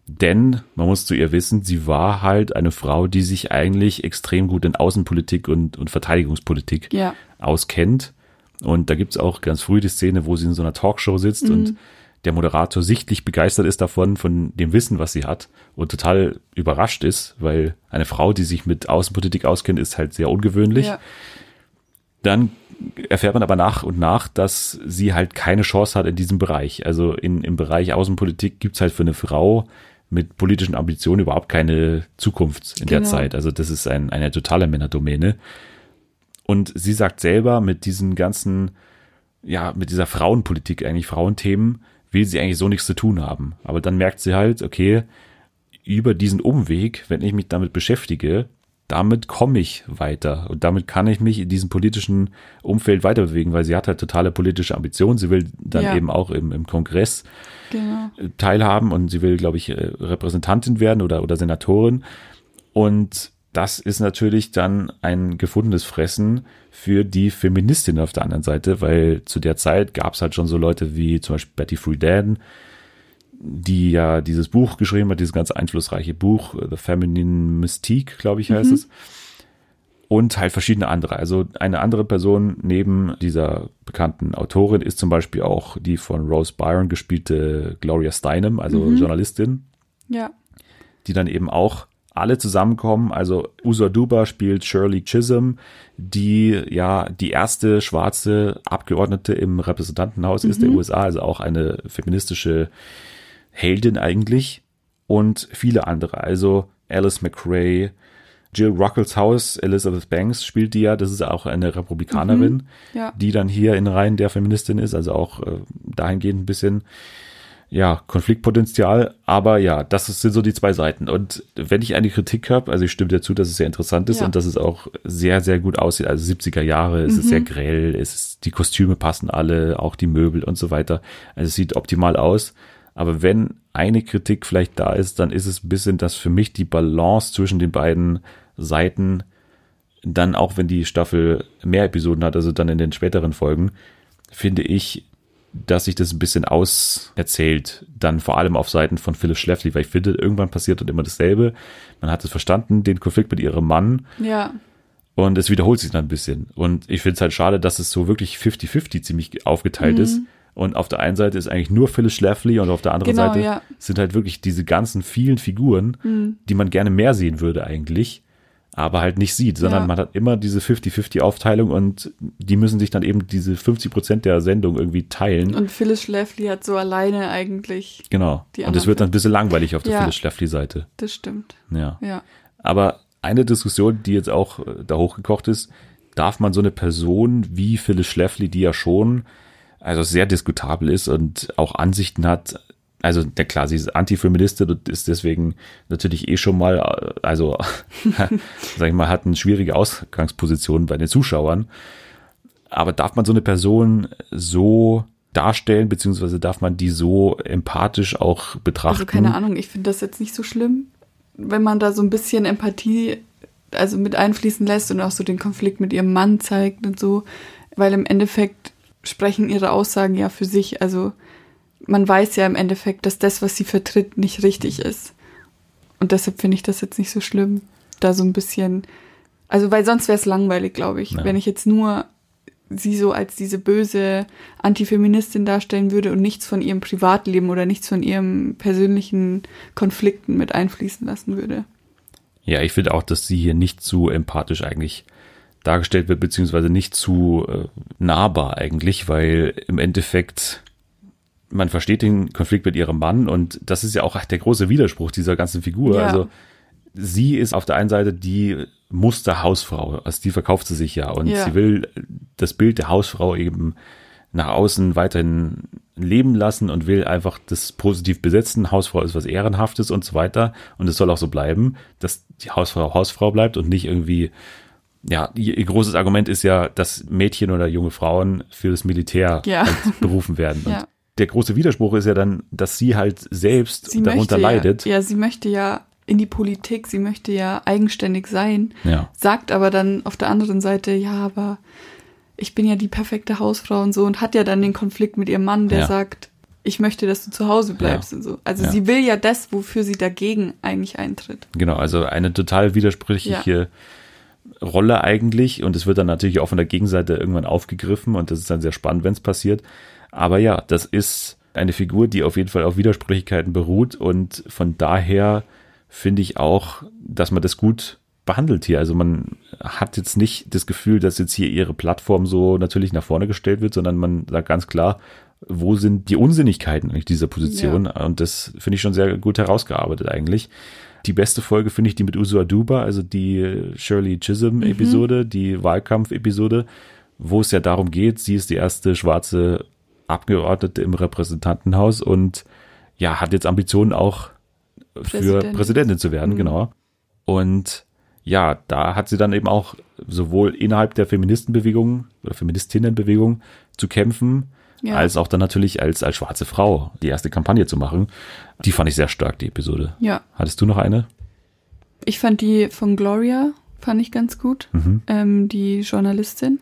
Denn man muss zu ihr wissen, sie war halt eine Frau, die sich eigentlich extrem gut in Außenpolitik und, und Verteidigungspolitik Ja. auskennt. Und da gibt's auch ganz früh die Szene, wo sie in so einer Talkshow sitzt und der Moderator sichtlich begeistert ist davon, von dem Wissen, was sie hat und total überrascht ist, weil eine Frau, die sich mit Außenpolitik auskennt, ist halt sehr ungewöhnlich. Ja. Dann erfährt man aber nach und nach, dass sie halt keine Chance hat in diesem Bereich. Also in, im Bereich Außenpolitik gibt's halt für eine Frau mit politischen Ambitionen überhaupt keine Zukunft in der Genau. Zeit. Also das ist ein, eine totale Männerdomäne. Und sie sagt selber, mit diesen ganzen, ja, mit dieser Frauenpolitik, eigentlich Frauenthemen, will sie eigentlich so nichts zu tun haben. Aber dann merkt sie halt, okay, über diesen Umweg, wenn ich mich damit beschäftige, damit komme ich weiter und damit kann ich mich in diesem politischen Umfeld weiterbewegen, weil sie hat halt totale politische Ambitionen. Sie will dann Ja. eben auch im, im Kongress Genau. teilhaben und sie will, glaube ich, äh, Repräsentantin werden oder, oder Senatorin. Und das ist natürlich dann ein gefundenes Fressen für die Feministin auf der anderen Seite, weil zu der Zeit gab es halt schon so Leute wie zum Beispiel Betty Friedan, die ja dieses Buch geschrieben hat, dieses ganz einflussreiche Buch, The Feminine Mystique, glaube ich, heißt es. Und halt verschiedene andere. Also eine andere Person neben dieser bekannten Autorin ist zum Beispiel auch die von Rose Byron gespielte Gloria Steinem, also Journalistin, Ja. die dann eben auch alle zusammenkommen. Also Usor Duba spielt Shirley Chisholm, die ja die erste schwarze Abgeordnete im Repräsentantenhaus ist der USA, also auch eine feministische Heldin eigentlich. Und viele andere, also Alice McRae, Jill Ruckelshaus, Elizabeth Banks spielt die ja, das ist auch eine Republikanerin, Ja. die dann hier in Reihen der Feministin ist, also auch äh, dahingehend ein bisschen ja, Konfliktpotenzial, aber ja, das sind so die zwei Seiten. Und wenn ich eine Kritik habe, also ich stimme dir zu, dass es sehr interessant ist Ja. und dass es auch sehr, sehr gut aussieht. Also 70er Jahre, es ist sehr grell, es ist, die Kostüme passen alle, auch die Möbel und so weiter. Also es sieht optimal aus. Aber wenn eine Kritik vielleicht da ist, dann ist es ein bisschen, dass für mich die Balance zwischen den beiden Seiten dann auch wenn die Staffel mehr Episoden hat, also dann in den späteren Folgen, finde ich, dass sich das ein bisschen auserzählt, dann vor allem auf Seiten von Phyllis Schlafly, weil ich finde, irgendwann passiert dann immer dasselbe. Man hat es verstanden, den Konflikt mit ihrem Mann Ja. und es wiederholt sich dann ein bisschen. Und ich finde es halt schade, dass es so wirklich 50-50 ziemlich aufgeteilt ist. Und auf der einen Seite ist eigentlich nur Phyllis Schlafly und auf der anderen Genau, Seite ja. sind halt wirklich diese ganzen vielen Figuren, die man gerne mehr sehen würde eigentlich, aber halt nicht sieht, sondern Ja. man hat immer diese 50-50-Aufteilung und die müssen sich dann eben diese 50 Prozent der Sendung irgendwie teilen. Und Phyllis Schlafly hat so alleine eigentlich, genau. Und es wird dann ein bisschen langweilig auf der Ja. Phyllis Schlafly-Seite. das stimmt. Ja. Ja. Aber eine Diskussion, die jetzt auch äh, da hochgekocht ist, darf man so eine Person wie Phyllis Schlafly, die ja schon also sehr diskutabel ist und auch Ansichten hat, also na klar, sie ist Antifeministin und ist deswegen natürlich eh schon mal, äh, also [LAUGHS] sag ich mal, hat eine schwierige Ausgangsposition bei den Zuschauern. Aber darf man so eine Person so darstellen, beziehungsweise darf man die so empathisch auch betrachten? Also keine Ahnung, ich finde das jetzt nicht so schlimm, wenn man da so ein bisschen Empathie also mit einfließen lässt und auch so den Konflikt mit ihrem Mann zeigt und so, weil im Endeffekt sprechen ihre Aussagen ja für sich. Also man weiß ja im Endeffekt, dass das, was sie vertritt, nicht richtig ist. Und deshalb finde ich das jetzt nicht so schlimm, da so ein bisschen, also weil sonst wäre es langweilig, glaube ich, Ja. wenn ich jetzt nur sie so als diese böse Antifeministin darstellen würde und nichts von ihrem Privatleben oder nichts von ihrem persönlichen Konflikten mit einfließen lassen würde. Ja, ich finde auch, dass sie hier nicht zu empathisch eigentlich dargestellt wird, beziehungsweise nicht zu äh, nahbar eigentlich, weil im Endeffekt man versteht den Konflikt mit ihrem Mann und das ist ja auch der große Widerspruch dieser ganzen Figur. Ja. Also sie ist auf der einen Seite die Musterhausfrau, also die verkauft sie sich ja und Ja. sie will das Bild der Hausfrau eben nach außen weiterhin leben lassen und will einfach das positiv besetzen. Hausfrau ist was Ehrenhaftes und so weiter. Und es soll auch so bleiben, dass die Hausfrau Hausfrau bleibt und nicht irgendwie, ja, ihr, ihr großes Argument ist ja, dass Mädchen oder junge Frauen für das Militär Ja. halt berufen werden. [LAUGHS] Ja. Und der große Widerspruch ist ja dann, dass sie halt selbst Sie darunter möchte leidet. Ja, sie möchte ja in die Politik, sie möchte ja eigenständig sein, Ja. sagt aber dann auf der anderen Seite, ja, aber ich bin ja die perfekte Hausfrau und so und hat ja dann den Konflikt mit ihrem Mann, der Ja. sagt, ich möchte, dass du zu Hause bleibst Ja. und so. Also sie will ja das, wofür sie dagegen eigentlich eintritt. Genau, also eine total widersprüchliche Rolle eigentlich und es wird dann natürlich auch von der Gegenseite irgendwann aufgegriffen und das ist dann sehr spannend, wenn es passiert. Aber ja, das ist eine Figur, die auf jeden Fall auf Widersprüchlichkeiten beruht und von daher finde ich auch, dass man das gut behandelt hier. Also man hat jetzt nicht das Gefühl, dass jetzt hier ihre Plattform so natürlich nach vorne gestellt wird, sondern man sagt ganz klar, wo sind die Unsinnigkeiten eigentlich dieser Position? Und das finde ich schon sehr gut herausgearbeitet eigentlich. Die beste Folge finde ich die mit Uso Aduba, also die Shirley Chisholm Episode, die Wahlkampf-Episode, wo es ja darum geht, sie ist die erste schwarze Abgeordnete im Repräsentantenhaus und ja, hat jetzt Ambitionen auch für Präsidentin. Präsidentin zu werden, genau. Und ja, da hat sie dann eben auch sowohl innerhalb der Feministenbewegung oder Feministinnenbewegung zu kämpfen, Ja. als auch dann natürlich als, als schwarze Frau die erste Kampagne zu machen. Die fand ich sehr stark, die Episode. Ja, Hattest du noch eine? ich fand die von Gloria, fand ich ganz gut, Mhm. ähm, die Journalistin.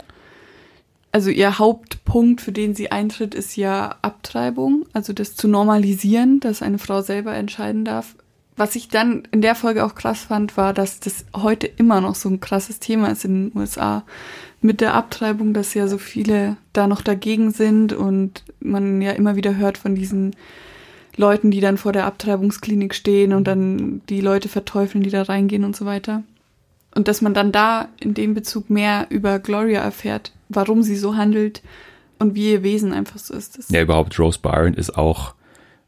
Also ihr Hauptpunkt, für den sie eintritt, ist ja Abtreibung, also das zu normalisieren, dass eine Frau selber entscheiden darf. Was ich dann in der Folge auch krass fand, war, dass das heute immer noch so ein krasses Thema ist in den USA mit der Abtreibung, dass ja so viele da noch dagegen sind und man ja immer wieder hört von diesen Leuten, die dann vor der Abtreibungsklinik stehen und dann die Leute verteufeln, die da reingehen und so weiter. Und dass man dann da in dem Bezug mehr über Gloria erfährt, warum sie so handelt und wie ihr Wesen einfach so ist. Das Ja, überhaupt Rose Byron ist auch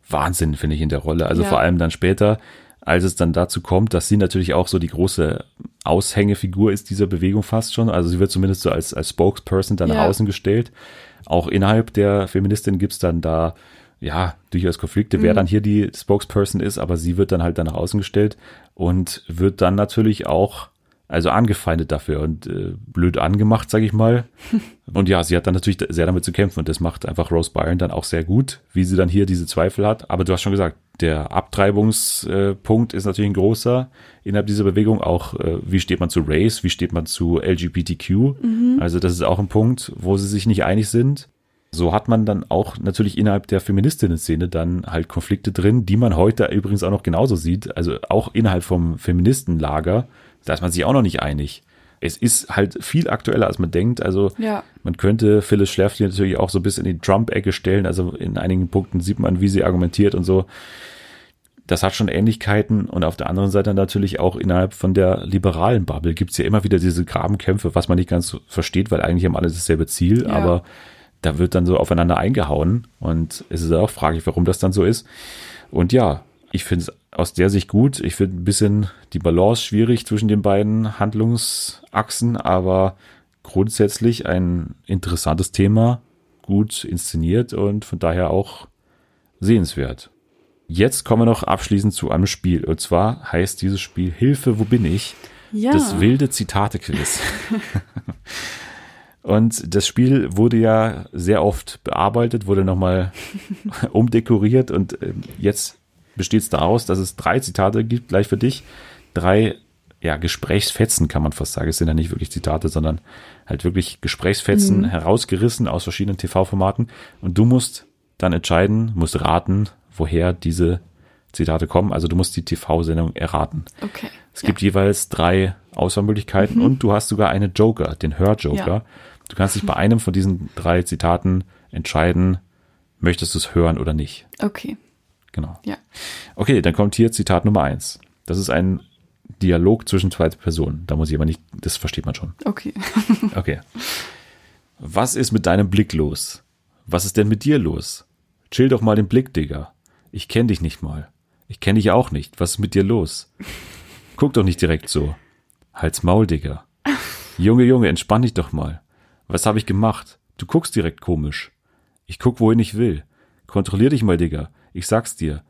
Wahnsinn, finde ich, in der Rolle. Also Ja. vor allem dann später, als es dann dazu kommt, dass sie natürlich auch so die große Aushängefigur ist dieser Bewegung fast schon. Also sie wird zumindest so als, als Spokesperson dann nach Ja. außen gestellt. Auch innerhalb der Feministin gibt's dann da ja durchaus Konflikte, Mhm. wer dann hier die Spokesperson ist, aber sie wird dann halt dann nach außen gestellt und wird dann natürlich auch also angefeindet dafür und äh, blöd angemacht, sage ich mal. [LAUGHS] Und ja, sie hat dann natürlich sehr damit zu kämpfen und das macht einfach Rose Byron dann auch sehr gut, wie sie dann hier diese Zweifel hat. Aber du hast schon gesagt, der Abtreibungspunkt ist natürlich ein großer innerhalb dieser Bewegung. Auch äh, wie steht man zu Race, wie steht man zu LGBTQ. Also das ist auch ein Punkt, wo sie sich nicht einig sind. So hat man dann auch natürlich innerhalb der Feministinnen-Szene dann halt Konflikte drin, die man heute übrigens auch noch genauso sieht. Also auch innerhalb vom Feministenlager, da ist man sich auch noch nicht einig. Es ist halt viel aktueller, als man denkt. Also Ja. man könnte Phyllis Schlafly natürlich auch so ein bisschen in die Trump-Ecke stellen. Also in einigen Punkten sieht man, wie sie argumentiert und so. Das hat schon Ähnlichkeiten und auf der anderen Seite natürlich auch innerhalb von der liberalen Bubble gibt's ja immer wieder diese Grabenkämpfe, was man nicht ganz versteht, weil eigentlich haben alle dasselbe Ziel, Ja. aber da wird dann so aufeinander eingehauen und es ist auch fraglich, warum das dann so ist. Und ja, ich finde es aus der Sicht gut. Ich finde ein bisschen die Balance schwierig zwischen den beiden Handlungsachsen, aber grundsätzlich ein interessantes Thema, gut inszeniert und von daher auch sehenswert. Jetzt kommen wir noch abschließend zu einem Spiel. Und zwar heißt dieses Spiel Hilfe, wo bin ich? Ja. Das wilde Zitate-Quiz. [LAUGHS] Und das Spiel wurde ja sehr oft bearbeitet, wurde nochmal [LAUGHS] umdekoriert und ähm, jetzt besteht es daraus, dass es drei Zitate gibt, gleich für dich. Drei ja, Gesprächsfetzen kann man fast sagen. Es sind ja nicht wirklich Zitate, sondern halt wirklich Gesprächsfetzen herausgerissen aus verschiedenen TV-Formaten. Und du musst dann entscheiden, musst raten, woher diese Zitate kommen. Also du musst die TV-Sendung erraten. Okay. Es gibt jeweils drei Auswahlmöglichkeiten und du hast sogar einen Joker, den Hörjoker. Ja. Du kannst dich bei einem von diesen drei Zitaten entscheiden, möchtest du es hören oder nicht. Ja. Okay. Genau. Ja. Okay, dann kommt hier Zitat Nummer eins. Das ist ein Dialog zwischen zwei Personen. Da muss ich aber nicht, das versteht man schon. Okay. [LAUGHS] [LAUGHS] Okay. Was ist mit deinem Blick los? Was ist denn mit dir los? Chill doch mal den Blick, Digga. Ich kenn dich nicht mal. Ich kenn dich auch nicht. Was ist mit dir los? Guck doch nicht direkt so. Halt's Maul, Digga. Junge, Junge, entspann dich doch mal. Was habe ich gemacht? Du guckst direkt komisch. Ich guck, wohin ich will. Kontrollier dich mal, Digga. Ich sag's dir.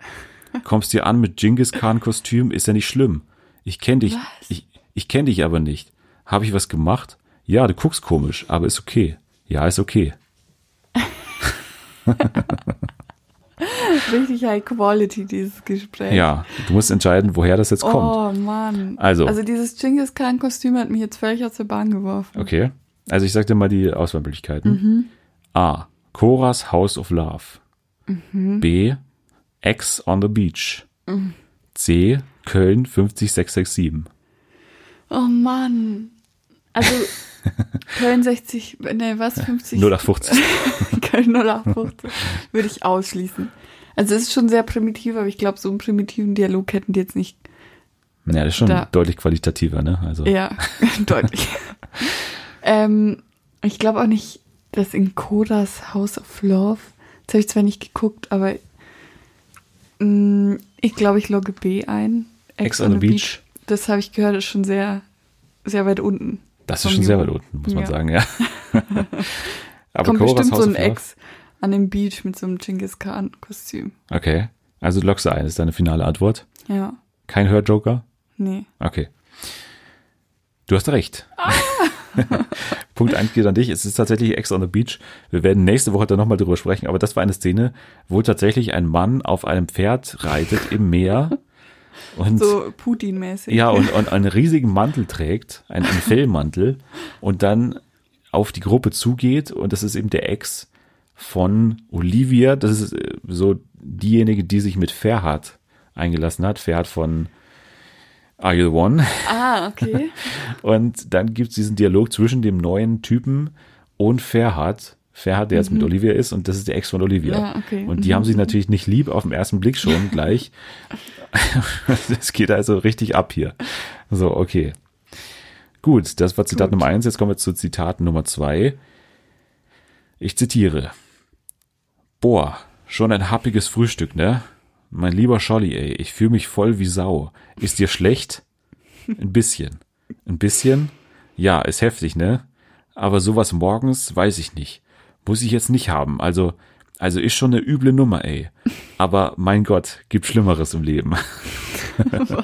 Kommst dir an mit Genghis Khan Kostüm, ist ja nicht schlimm. Ich kenn dich. Was? Ich, ich kenn dich aber nicht. Habe ich was gemacht? Ja, du guckst komisch, aber ist okay. Ja, ist okay. [LAUGHS] Richtig high quality, dieses Gespräch. Ja, du musst entscheiden, woher das jetzt kommt. Oh Mann. Also. Also dieses Genghis Khan Kostüm hat mich jetzt völlig aus der Bahn geworfen. Okay. Also ich sag dir mal die Auswahlmöglichkeiten. Mhm. A. Coras House of Love. Mhm. B. X on the Beach. C. Köln 50667. Oh Mann. Also [LAUGHS] Köln 60, ne, was 50? 0850. [LAUGHS] Köln 0850 würde ich ausschließen. Also es ist schon sehr primitiv, aber ich glaube, so einen primitiven Dialog hätten die jetzt nicht. Ja, das ist schon Da- deutlich qualitativer, ne? Also Ja, [LAUGHS] deutlich. ähm, ich glaube auch nicht, dass in Kodas House of Love, das habe ich zwar nicht geguckt, aber ich glaube, ich logge B ein. Ex on the Beach. Das habe ich gehört, ist schon sehr, sehr weit unten. Das ist schon sehr weit unten, muss man Ja. sagen, ja. [LAUGHS] Aber Kommt Coras bestimmt House so ein. Ex an dem Beach mit so einem Genghis Khan Kostüm. Okay. Also du loggst ein, ist deine finale Antwort. Ja, Kein Hörjoker? nee. Okay. Du hast recht. [LAUGHS] [LAUGHS] Punkt 1 geht an dich. Es ist tatsächlich Ex on the Beach. Wir werden nächste Woche dann nochmal drüber sprechen, aber das war eine Szene, wo tatsächlich ein Mann auf einem Pferd reitet im Meer [LAUGHS] und So Putin-mäßig. ja und, und einen riesigen Mantel trägt, einen, einen Fellmantel und dann auf die Gruppe zugeht und das ist eben der Ex von Olivia. Das ist äh, so diejenige, die sich mit Ferhat eingelassen hat. Ferhat von Are You the One? Ah, okay. [LAUGHS] Und dann gibt's diesen Dialog zwischen dem neuen Typen und Ferhat. Ferhat, der jetzt mit Olivia ist, und das ist der Ex von Olivia. Ja, okay. Und die Mhm. haben sich natürlich nicht lieb auf den ersten Blick schon [LAUGHS] gleich. [LAUGHS] Es geht also richtig ab hier. So, okay. Gut, das war Zitat Gut. Nummer eins. Jetzt kommen wir zu Zitat Nummer zwei. Ich zitiere. Boah, schon ein happiges Frühstück, ne? Mein lieber Scholli, ey, ich fühle mich voll wie Sau. Ist dir schlecht? Ein bisschen. Ein bisschen? Ja, ist heftig, ne? Aber sowas morgens weiß ich nicht. Muss ich jetzt nicht haben. Also, also ist schon eine üble Nummer, ey. Aber mein Gott, gibt Schlimmeres im Leben. [LAUGHS]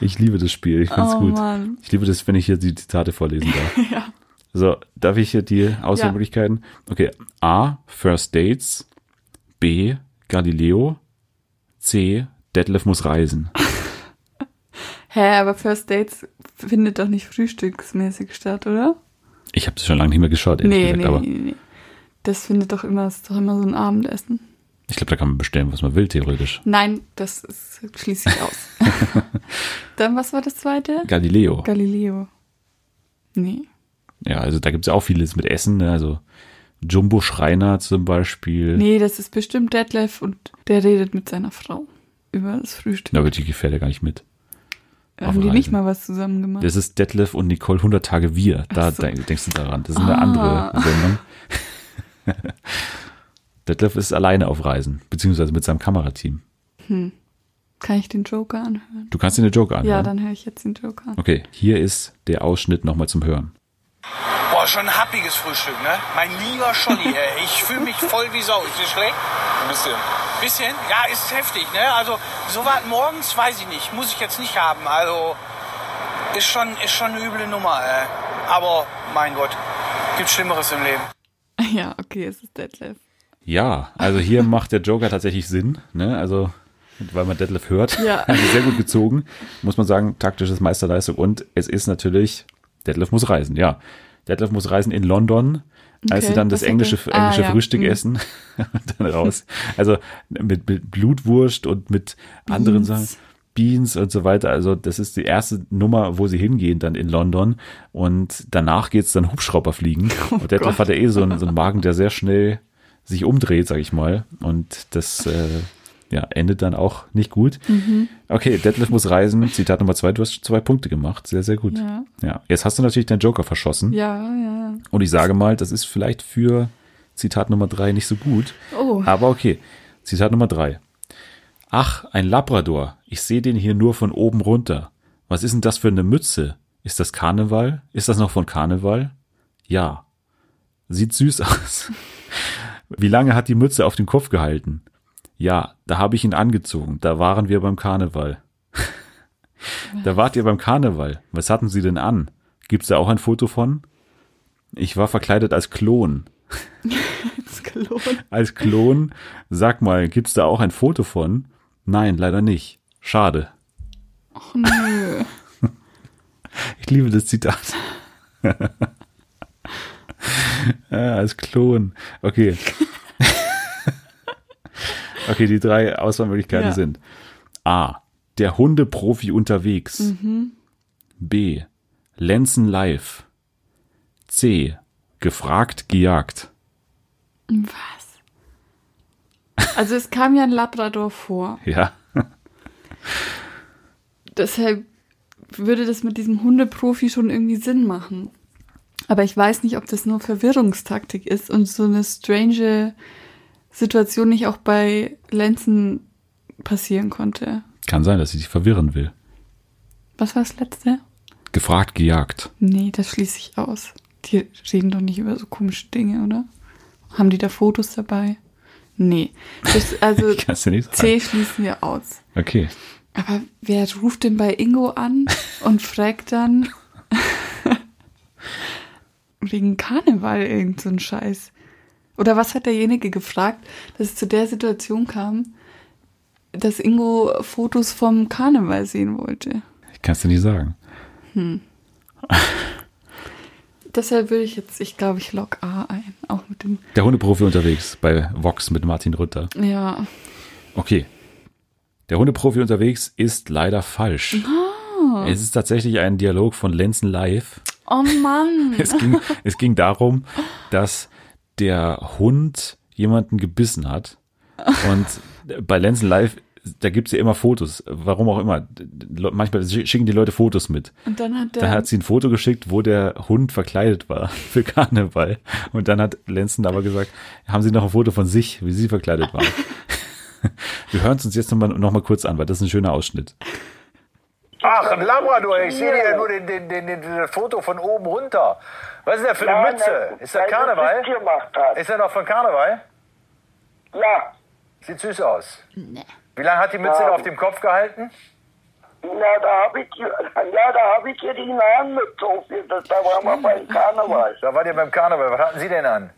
Ich liebe das Spiel, ich find's Oh gut. Mann. Ich liebe das, wenn ich hier die Zitate vorlesen darf. [LAUGHS] Ja. So, darf ich hier die Auswahlmöglichkeiten? Okay. A. First Dates. B. Galileo. C. Detlef muss reisen. [LAUGHS] Hä, aber First Dates findet doch nicht frühstücksmäßig statt, oder? Ich habe das schon lange nicht mehr geschaut, ehrlich Nee, gesagt, nee, aber nee, nee. Das findet doch immer, ist doch immer so ein Abendessen. ich glaube, da kann man bestellen, was man will, theoretisch. Nein, das ist, schließe ich aus. [LAUGHS] Dann, was war das zweite? Galileo. Galileo. Nee. Ja, also da gibt's ja auch vieles mit Essen, ne? also Jumbo Schreiner zum Beispiel. Nee, das ist bestimmt Detlef und der redet mit seiner Frau über das Frühstück. Na, aber die gefällt ja gar nicht mit. auf Haben die nicht mal was zusammen gemacht? Das ist Detlef und Nicole 100 Tage Wir. Da so. denk- denkst du daran. Das ist eine Ah. andere Sendung. [LAUGHS] Detlef ist alleine auf Reisen, beziehungsweise mit seinem Kamerateam. Kann ich den Joker anhören? Du kannst dir eine Joke anhören. Ja, dann höre ich jetzt den Joker an. Okay, hier ist der Ausschnitt nochmal zum Hören. Boah, schon ein happiges Frühstück, ne? Mein lieber Scholli, [LAUGHS] ey. Ich fühle mich voll wie Sau. Ist dir schlecht? Ein bisschen. Bisschen? Ja, ist heftig, ne? Also, so was morgens weiß ich nicht. Muss ich jetzt nicht haben. Also, ist schon, ist schon eine üble Nummer, ey. Aber, mein Gott, gibt Schlimmeres im Leben. [LAUGHS] Ja, okay, es ist Detlef. Ja, also hier [LAUGHS] macht der Joker tatsächlich Sinn, ne? Also, weil man Detlef hört. Ja. Also sehr gut gezogen, muss man sagen, taktisches Meisterleistung. Und es ist natürlich, Detlef muss reisen, ja. Detlef muss reisen in London, als Okay, sie dann das englische, er? Ah, englische ja. Frühstück Mhm. essen [LAUGHS] und dann raus. Also mit, mit Blutwurst und mit anderen Beans. Sachen. Beans und so weiter. Also das ist die erste Nummer, wo sie hingehen dann in London und danach geht's dann Hubschrauber fliegen. [LAUGHS] und Detlef Oh Gott. hat ja eh so einen, so einen Magen, der sehr schnell sich umdreht, sag ich mal. Und das äh, ja, endet dann auch nicht gut. Mhm. Okay, Detlef muss reisen. Zitat Nummer zwei, du hast zwei Punkte gemacht. Sehr, sehr gut. Ja. ja. Jetzt hast du natürlich deinen Joker verschossen. Ja, ja. Und ich sage mal, das ist vielleicht für Zitat Nummer drei nicht so gut. Oh. Aber okay. Zitat Nummer drei. Ach, ein Labrador. Ich sehe den hier nur von oben runter. Was ist denn das für eine Mütze? Ist das Karneval? Ist das noch von Karneval? Ja. Sieht süß [LAUGHS] aus. Wie lange hat die Mütze auf dem Kopf gehalten? Ja, da habe ich ihn angezogen. Da waren wir beim Karneval. [LAUGHS] da wart ihr beim Karneval. Was hatten sie denn an? Gibt's da auch ein Foto von? Ich war verkleidet als Klon. [LAUGHS] Das Klon. Als Klon, sag mal, gibt's da auch ein Foto von? Nein, leider nicht. Schade. Ach nö. [LAUGHS] Ich liebe das Zitat. als Klon. Okay. Okay, die drei Auswahlmöglichkeiten Ja. sind A. Der Hundeprofi unterwegs. B. Lenzen live. C. Gefragt, gejagt. Was? Also es kam ja ein Labrador vor. Ja. Deshalb würde das mit diesem Hundeprofi schon irgendwie Sinn machen. Aber ich weiß nicht, ob das nur Verwirrungstaktik ist und so eine strange Situation nicht auch bei Lenzen passieren konnte. Kann sein, dass sie dich verwirren will. Was war das letzte? Gefragt, gejagt. Nee, das schließe ich aus. Die reden doch nicht über so komische Dinge, oder? Haben die da Fotos dabei? Nee. Das, [LAUGHS] also Kannst du nicht sagen. C schließen wir aus. Okay. Aber wer ruft denn bei Ingo an [LAUGHS] und fragt dann [LAUGHS] wegen Karneval irgend so ein Scheiß? Oder was hat derjenige gefragt, dass es zu der Situation kam, dass Ingo Fotos vom Karneval sehen wollte? Ich kann es dir nicht sagen. [LAUGHS] Deshalb würde ich jetzt, ich glaube, ich log A ein. Auch mit dem, Der Hundeprofi unterwegs bei Vox mit Martin Rütter. ja. Okay. Der Hundeprofi unterwegs ist leider falsch. Es ist tatsächlich ein Dialog von Lenzen Live. Oh Mann. [LAUGHS] Es ging, es ging darum, dass der Hund jemanden gebissen hat. Und bei Lenzen Live, da gibt's ja immer Fotos. Warum auch immer. Manchmal schicken die Leute Fotos mit. Und dann hat der. Dann hat sie ein Foto geschickt, wo der Hund verkleidet war [LAUGHS] für Karneval. Und dann hat Lenzen aber gesagt, haben Sie noch ein Foto von sich, wie Sie verkleidet waren? [LAUGHS] Wir hören es uns jetzt nochmal noch mal kurz an, weil das ist ein schöner Ausschnitt. Ach, ein Labrador. Ich sehe ja nur den, den, den, den, das Foto von oben runter. Was ist der für eine Nein, Mütze? nein, Ist das Karneval? Ist er noch von Karneval? Ja, Sieht süß aus. Wie lange hat die Mütze auf dem Kopf gehalten? na, da habe ich, ja, da habe ich ja die Namen gezogen. Das, da waren wir beim Karneval. Da wart ihr beim Karneval. Was hatten Sie denn an?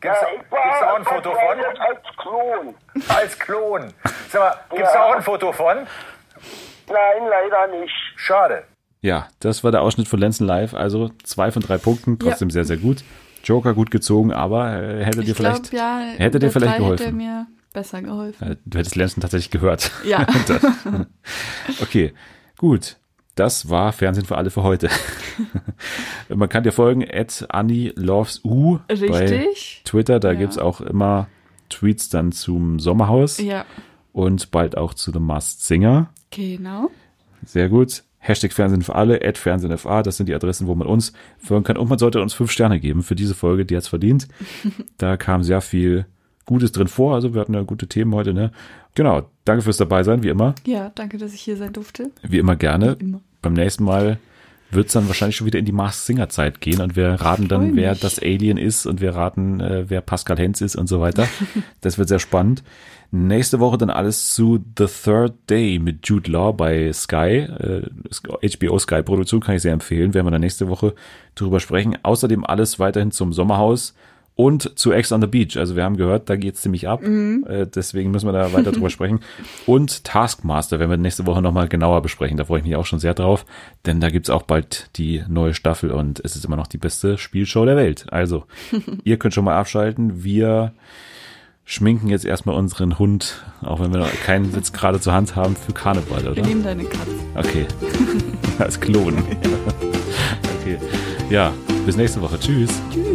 Gibt's, Ja, da- ich gibt's da auch war ein Foto von? als Klon. Als Klon. Sag mal, gibt's Ja. da auch ein Foto von? Nein, leider nicht. Schade. Ja, das war der Ausschnitt von Lenzen Live. Also zwei von drei Punkten, trotzdem sehr, sehr gut. Joker gut gezogen, aber äh, hätte dir ich glaube, vielleicht, ja, hätte dir vielleicht geholfen. Hätte mir besser geholfen. Äh, Du hättest Lenzen tatsächlich gehört. Ja. [LAUGHS] Okay, gut. Das war Fernsehen für alle für heute. [LAUGHS] Man kann dir folgen, at Annie Loves U bei Richtig. Twitter. Da Ja. gibt's auch immer Tweets dann zum Sommerhaus Ja, und bald auch zu The Masked Singer. genau. Sehr gut. Hashtag Fernsehen für alle, at FernsehenFA, das sind die Adressen, wo man uns folgen kann. Und man sollte uns fünf Sterne geben für diese Folge, die hat's verdient. [LAUGHS] da kam sehr viel Gutes drin vor, also wir hatten ja gute Themen heute, ne? Genau, danke fürs dabei sein, wie immer. Ja, danke, dass ich hier sein durfte. Wie immer gerne. Wie immer. Beim nächsten Mal wird's dann wahrscheinlich schon wieder in die Masked Singer Zeit gehen und wir raten dann, wer das Alien ist und wir raten, äh, wer Pascal Hens ist und so weiter. [LAUGHS] das wird sehr spannend. Nächste Woche dann alles zu The Third Day mit Jude Law bei Sky, äh, HBO Sky Produktion kann ich sehr empfehlen, werden wir dann nächste Woche drüber sprechen. Außerdem alles weiterhin zum Sommerhaus und zu Ex on the Beach. Also wir haben gehört, da geht's ziemlich ab. Äh, deswegen müssen wir da weiter drüber [LAUGHS] sprechen. Und Taskmaster werden wir nächste Woche nochmal genauer besprechen. Da freue ich mich auch schon sehr drauf. Denn da gibt's auch bald die neue Staffel und es ist immer noch die beste Spielshow der Welt. Also, [LAUGHS] ihr könnt schon mal abschalten. Wir schminken jetzt erstmal unseren Hund, auch wenn wir noch keinen Sitz gerade zur Hand haben, für Karneval, Wir oder? nehmen deine Katze. Okay. [LAUGHS] Als Klon. okay. Ja, bis nächste Woche. Tschüss. Tschüss.